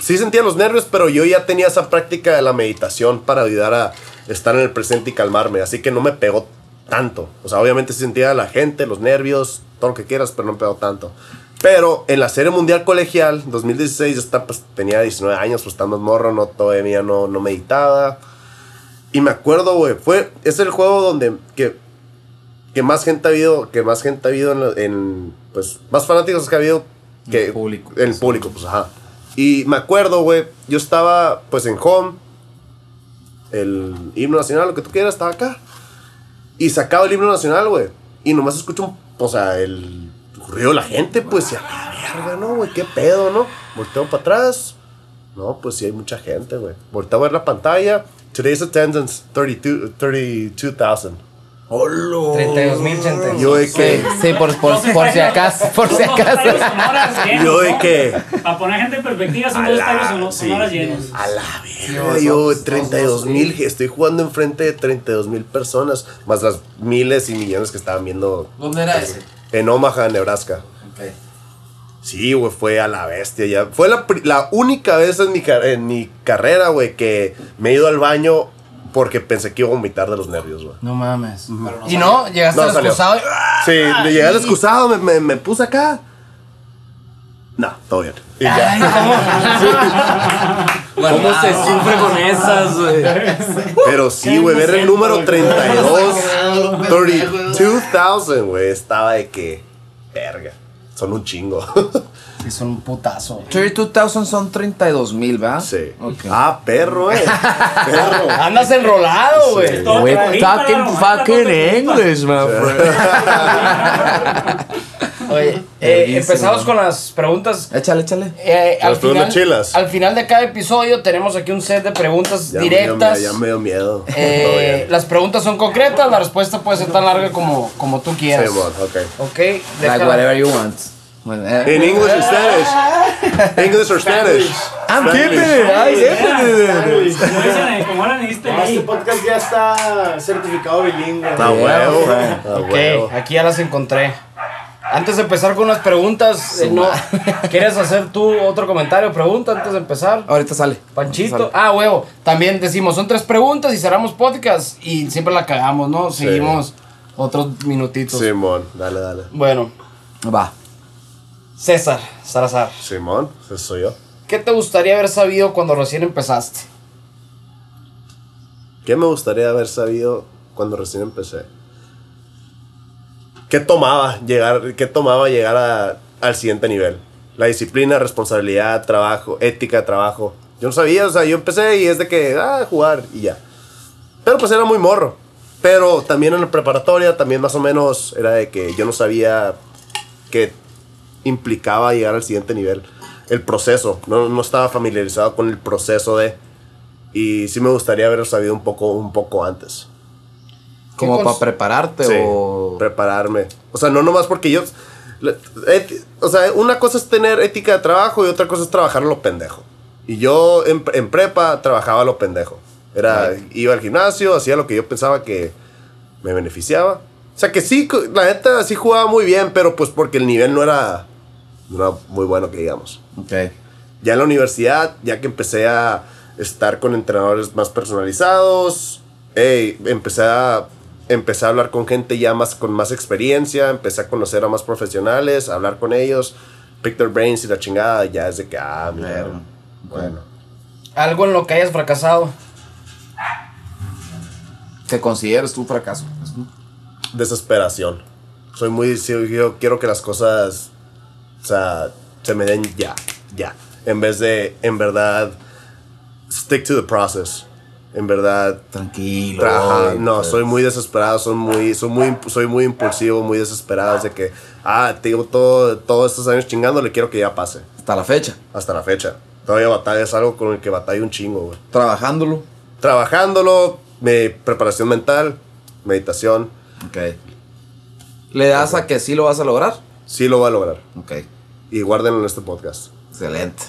Sí sentía los nervios, pero yo ya tenía esa práctica de la meditación para ayudar a estar en el presente y calmarme. Así que no me pegó tanto. O sea, obviamente sí sentía la gente, los nervios, todo lo que quieras, pero no me pegó tanto. Pero en la Serie Mundial Colegial, 2016, yo estaba, pues, tenía 19 años, pues más morro, no, todavía no, no meditaba. Y me acuerdo, güey, fue, es el juego donde, que que más gente ha habido, que más gente ha habido en, pues, más fanáticos que ha habido que el público. En el público, pues, ajá. Y me acuerdo, güey, yo estaba, pues, en home, el himno nacional, lo que tú quieras, estaba acá. Y sacaba el himno nacional, güey. Y nomás escucho, o sea, el ruido de la gente, pues, y a la verga, ¿no, güey? ¿Qué pedo, no? Volteo para atrás. No, pues sí hay mucha gente, güey. Volteo a ver la pantalla. Today's attendance, 32 32,000. 32.000 Yo de que... Sí, por, por, por si acaso, por si acaso. Yo de que... Para poner gente en perspectiva, son dos estadios sonoras llenos. A la verga, yo 32 mil, estoy jugando enfrente de 32 mil personas, más las miles y millones que estaban viendo ¿Dónde era ese? en Omaha, Nebraska. Sí, güey, fue a la bestia ya. Fue la, la única vez en mi, car- en mi carrera, güey, que me he ido al baño porque pensé que iba a vomitar de los nervios, güey. No mames. y no, llegaste No, al excusado y- Sí, le llegué al excusado, me, me, me puse acá. No, todo bien. Y ya. ¿Cómo <laughs> se sufre con esas, güey? Pero sí, güey, ver el número 32, 32,000, <laughs> güey, estaba de que, verga, son un chingo. <laughs> Sí, son un putazo. 32,000 son 32 mil, ¿verdad? Sí. Ah, perro, eh. <laughs> Perro. Andas enrolado, güey. Todo We're talking fucking. English, my friend. <laughs> Oye, eh, empezamos con las preguntas. Échale, échale. Eh, al, Las preguntas final, chilas. al final de cada episodio tenemos aquí un set de preguntas Ya me dio directas. ya me dio miedo. Eh, <laughs> las preguntas son concretas, la respuesta puede ser tan larga como, como tú quieras. Sí, mon, ok. Ok, Like whatever you want. In English or Spanish? English or Spanish? I'm keeping it. I keeping it. Como ahora Ah, Este podcast ya está certificado bilingüe. Yeah, huevo. Ok, aquí ya las encontré. Antes de empezar con las preguntas, eh, no, <laughs> ¿quieres hacer tú otro comentario, pregunta antes de empezar? Ahorita sale. Panchito. Sale. Ah, huevo. También decimos, son tres preguntas y cerramos podcast y siempre la cagamos, ¿no? Seguimos otros minutitos. Simón, dale, dale. Bueno, Va. César Salazar, Simón, ese soy yo. ¿qué te gustaría haber sabido cuando recién empezaste? ¿Qué me gustaría haber sabido cuando recién empecé? ¿Qué tomaba llegar, qué tomaba llegar a- al siguiente nivel? La disciplina, responsabilidad, trabajo, ética trabajo. Yo no sabía, o sea, yo empecé y es de que, ah, jugar y ya. Pero pues era muy morro. Pero también en la preparatoria, también más o menos era de que yo no sabía qué implicaba llegar al siguiente nivel. El proceso, no, no estaba familiarizado con el proceso de... Y sí me gustaría haber sabido un poco, un poco antes. Como para prepararte Sí, o. prepararme. O sea, no nomás porque yo... o sea, una cosa es tener ética de trabajo y otra cosa es trabajar a lo pendejo. Y yo en, en prepa trabajaba a lo pendejo. Era, iba al gimnasio, hacía lo que yo pensaba que me beneficiaba. O sea, que sí, la neta sí jugaba muy bien, pero pues porque el nivel no era, no era muy bueno que digamos. Ok. Ya en la universidad, ya que empecé a estar con entrenadores más personalizados, ey, empecé a empecé a hablar con gente ya más con más experiencia, empecé a conocer a más profesionales, a hablar con ellos, pick their brains y la chingada, ya es de que ah, mira, Bueno, bueno. Algo en lo que hayas fracasado. Que consideres tu fracaso. desesperación. Soy muy yo quiero que las cosas o sea, se me den ya, ya, en vez de en verdad stick to the process. En verdad Tranquilo. Y, no, pues, soy muy desesperado, soy muy, soy muy, soy muy impulsivo, muy desesperado. Es de que, ah, te digo todo, todos estos años chingando, le quiero que ya pase. Hasta la fecha. Hasta la fecha. Todavía batalla, es algo con el que batalla un chingo, güey. Trabajándolo. Trabajándolo, mi preparación mental, meditación. Ok. ¿Le das a que sí lo vas a lograr? Sí lo va a lograr. Ok. Y guárdenlo en este podcast. Excelente.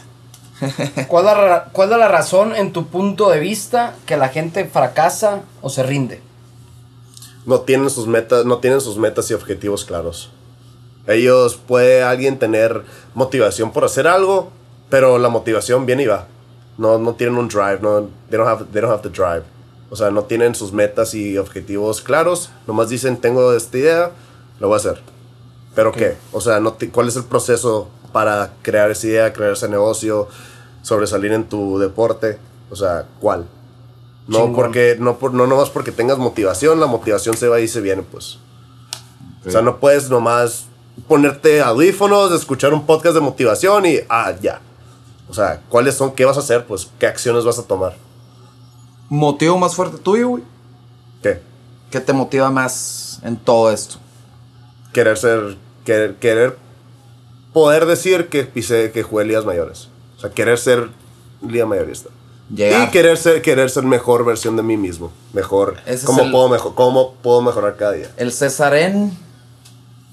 <laughs> ¿Cuál es, la, cuál es la razón en tu punto de vista que la gente fracasa o se rinde? no tienen sus metas, no tienen sus metas y objetivos claros. Ellos puede alguien tener motivación por hacer algo, pero la motivación viene y va. No, no tienen un drive, no, they don't have, they don't have the drive. O sea, no tienen sus metas y objetivos claros. Nomás dicen, tengo esta idea, lo voy a hacer. ¿Pero qué? O sea, no ¿cuál es el proceso para crear esa idea, crear ese negocio, sobresalir en tu deporte? O sea, ¿cuál? No Chingón. porque, no por, no nomás porque tengas motivación, la motivación se va y se viene, pues. O sea, no puedes nomás ponerte audífonos, escuchar un podcast de motivación y, ah, ya. O sea, ¿cuáles son? ¿Qué vas a hacer? Pues, ¿qué acciones vas a tomar? ¿Motivo más fuerte tuyo, güey? ¿Qué? ¿Qué te motiva más en todo esto? Querer ser, querer, querer poder decir que pisé, que jugué ligas mayores. O sea, querer ser liga mayorista. Llegar. Y querer ser, querer ser mejor versión de mí mismo. Mejor. ¿Cómo, el- puedo mejor, ¿Cómo puedo mejorar cada día? El César en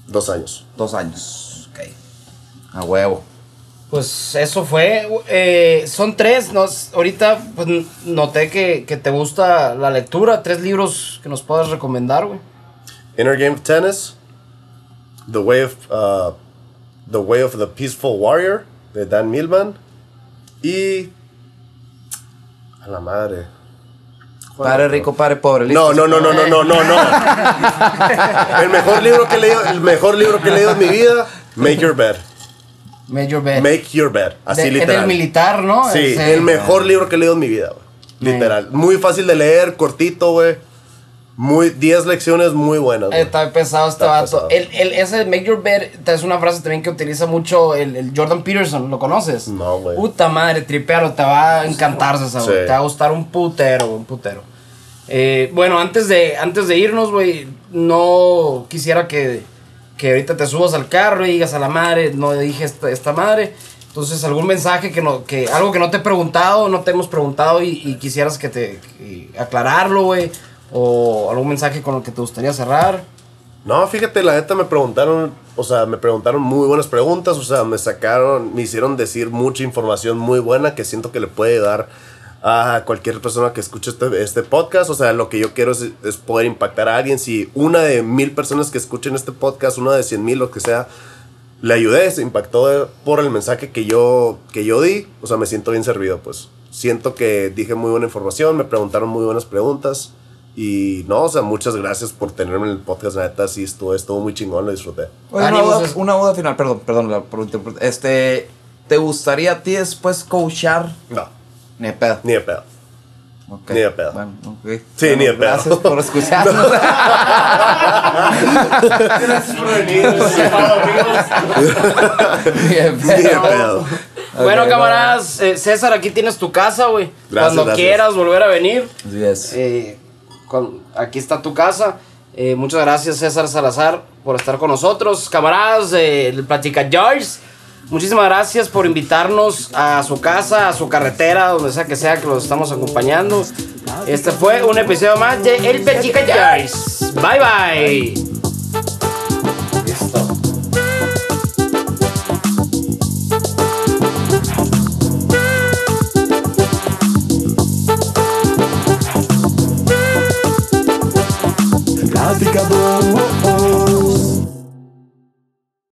Dos años. dos años. Ok. A huevo. Pues eso fue. eh, son tres. Nos, ahorita pues, noté que, que te gusta la lectura. Tres libros que nos puedas recomendar, güey. Inner Game of Tennis, The Way of, uh, the Way of the Peaceful Warrior, de Dan Millman, y... A la madre. Padre rico, padre pobre. No, ¿listo? no, no, no, no, no, no, no. <laughs> El mejor libro que he leído, el mejor libro que he leído en mi vida, Make Your Bed. Major Bed. Make Your Bed, así De- literal. el militar, ¿no? Sí, el mejor libro que he leído en mi vida, güey. Literal. Muy fácil de leer, cortito, güey. Muy, 10 lecciones muy buenas. güey. Está pesado este Está vato. pesado. El, el, ese Make Your Bed es una frase también que utiliza mucho el, el Jordan Peterson. ¿Lo conoces? No, güey. Puta madre, tripealo. Te va a encantar. Sí. Te va a gustar un putero, un putero. Eh, bueno, antes de, antes de irnos, güey, no quisiera que, que ahorita te subas al carro y digas a la madre, no dije esta, esta madre. Entonces, algún mensaje que no, que algo que no te he preguntado, no te hemos preguntado y, y quisieras que te que aclararlo, güey. O algún mensaje con el que te gustaría cerrar. No, fíjate, la neta me preguntaron, o sea, me preguntaron muy buenas preguntas, o sea, me sacaron, me hicieron decir mucha información muy buena que siento que le puede dar a cualquier persona que escuche este, este podcast. O sea, lo que yo quiero es, es poder impactar a alguien. Si una de mil personas que escuchen este podcast, una de cien mil, lo que sea, le ayudé, se impactó por el mensaje que yo, que yo di, o sea, me siento bien servido, pues. Siento que dije muy buena información, me preguntaron muy buenas preguntas. Y no, o sea, muchas gracias por tenerme en el podcast, la neta, sí, estuvo, estuvo muy chingón, lo disfruté. Oye, una, duda, es- una duda final, perdón, perdón, la Este, ¿te gustaría a ti después coachar? No, Ni de pedo. ni de pedo. Ok. Ni de pedo. Bueno, ok. Sí, Bueno, ni de pedo. Gracias por <laughs> escucharnos. Gracias por venir. Ni de Ni de pedo. pedo. Bueno, camaradas, eh, César, aquí tienes tu casa, güey. Gracias, Cuando gracias. quieras volver a venir, Así es. eh, aquí está tu casa. Eh, muchas gracias, César Salazar, por estar con nosotros. Camaradas del Platica George, muchísimas gracias por invitarnos a su casa, a su carretera, donde sea que sea que los estamos acompañando. Este fue un episodio más de El Platica George. Bye, bye.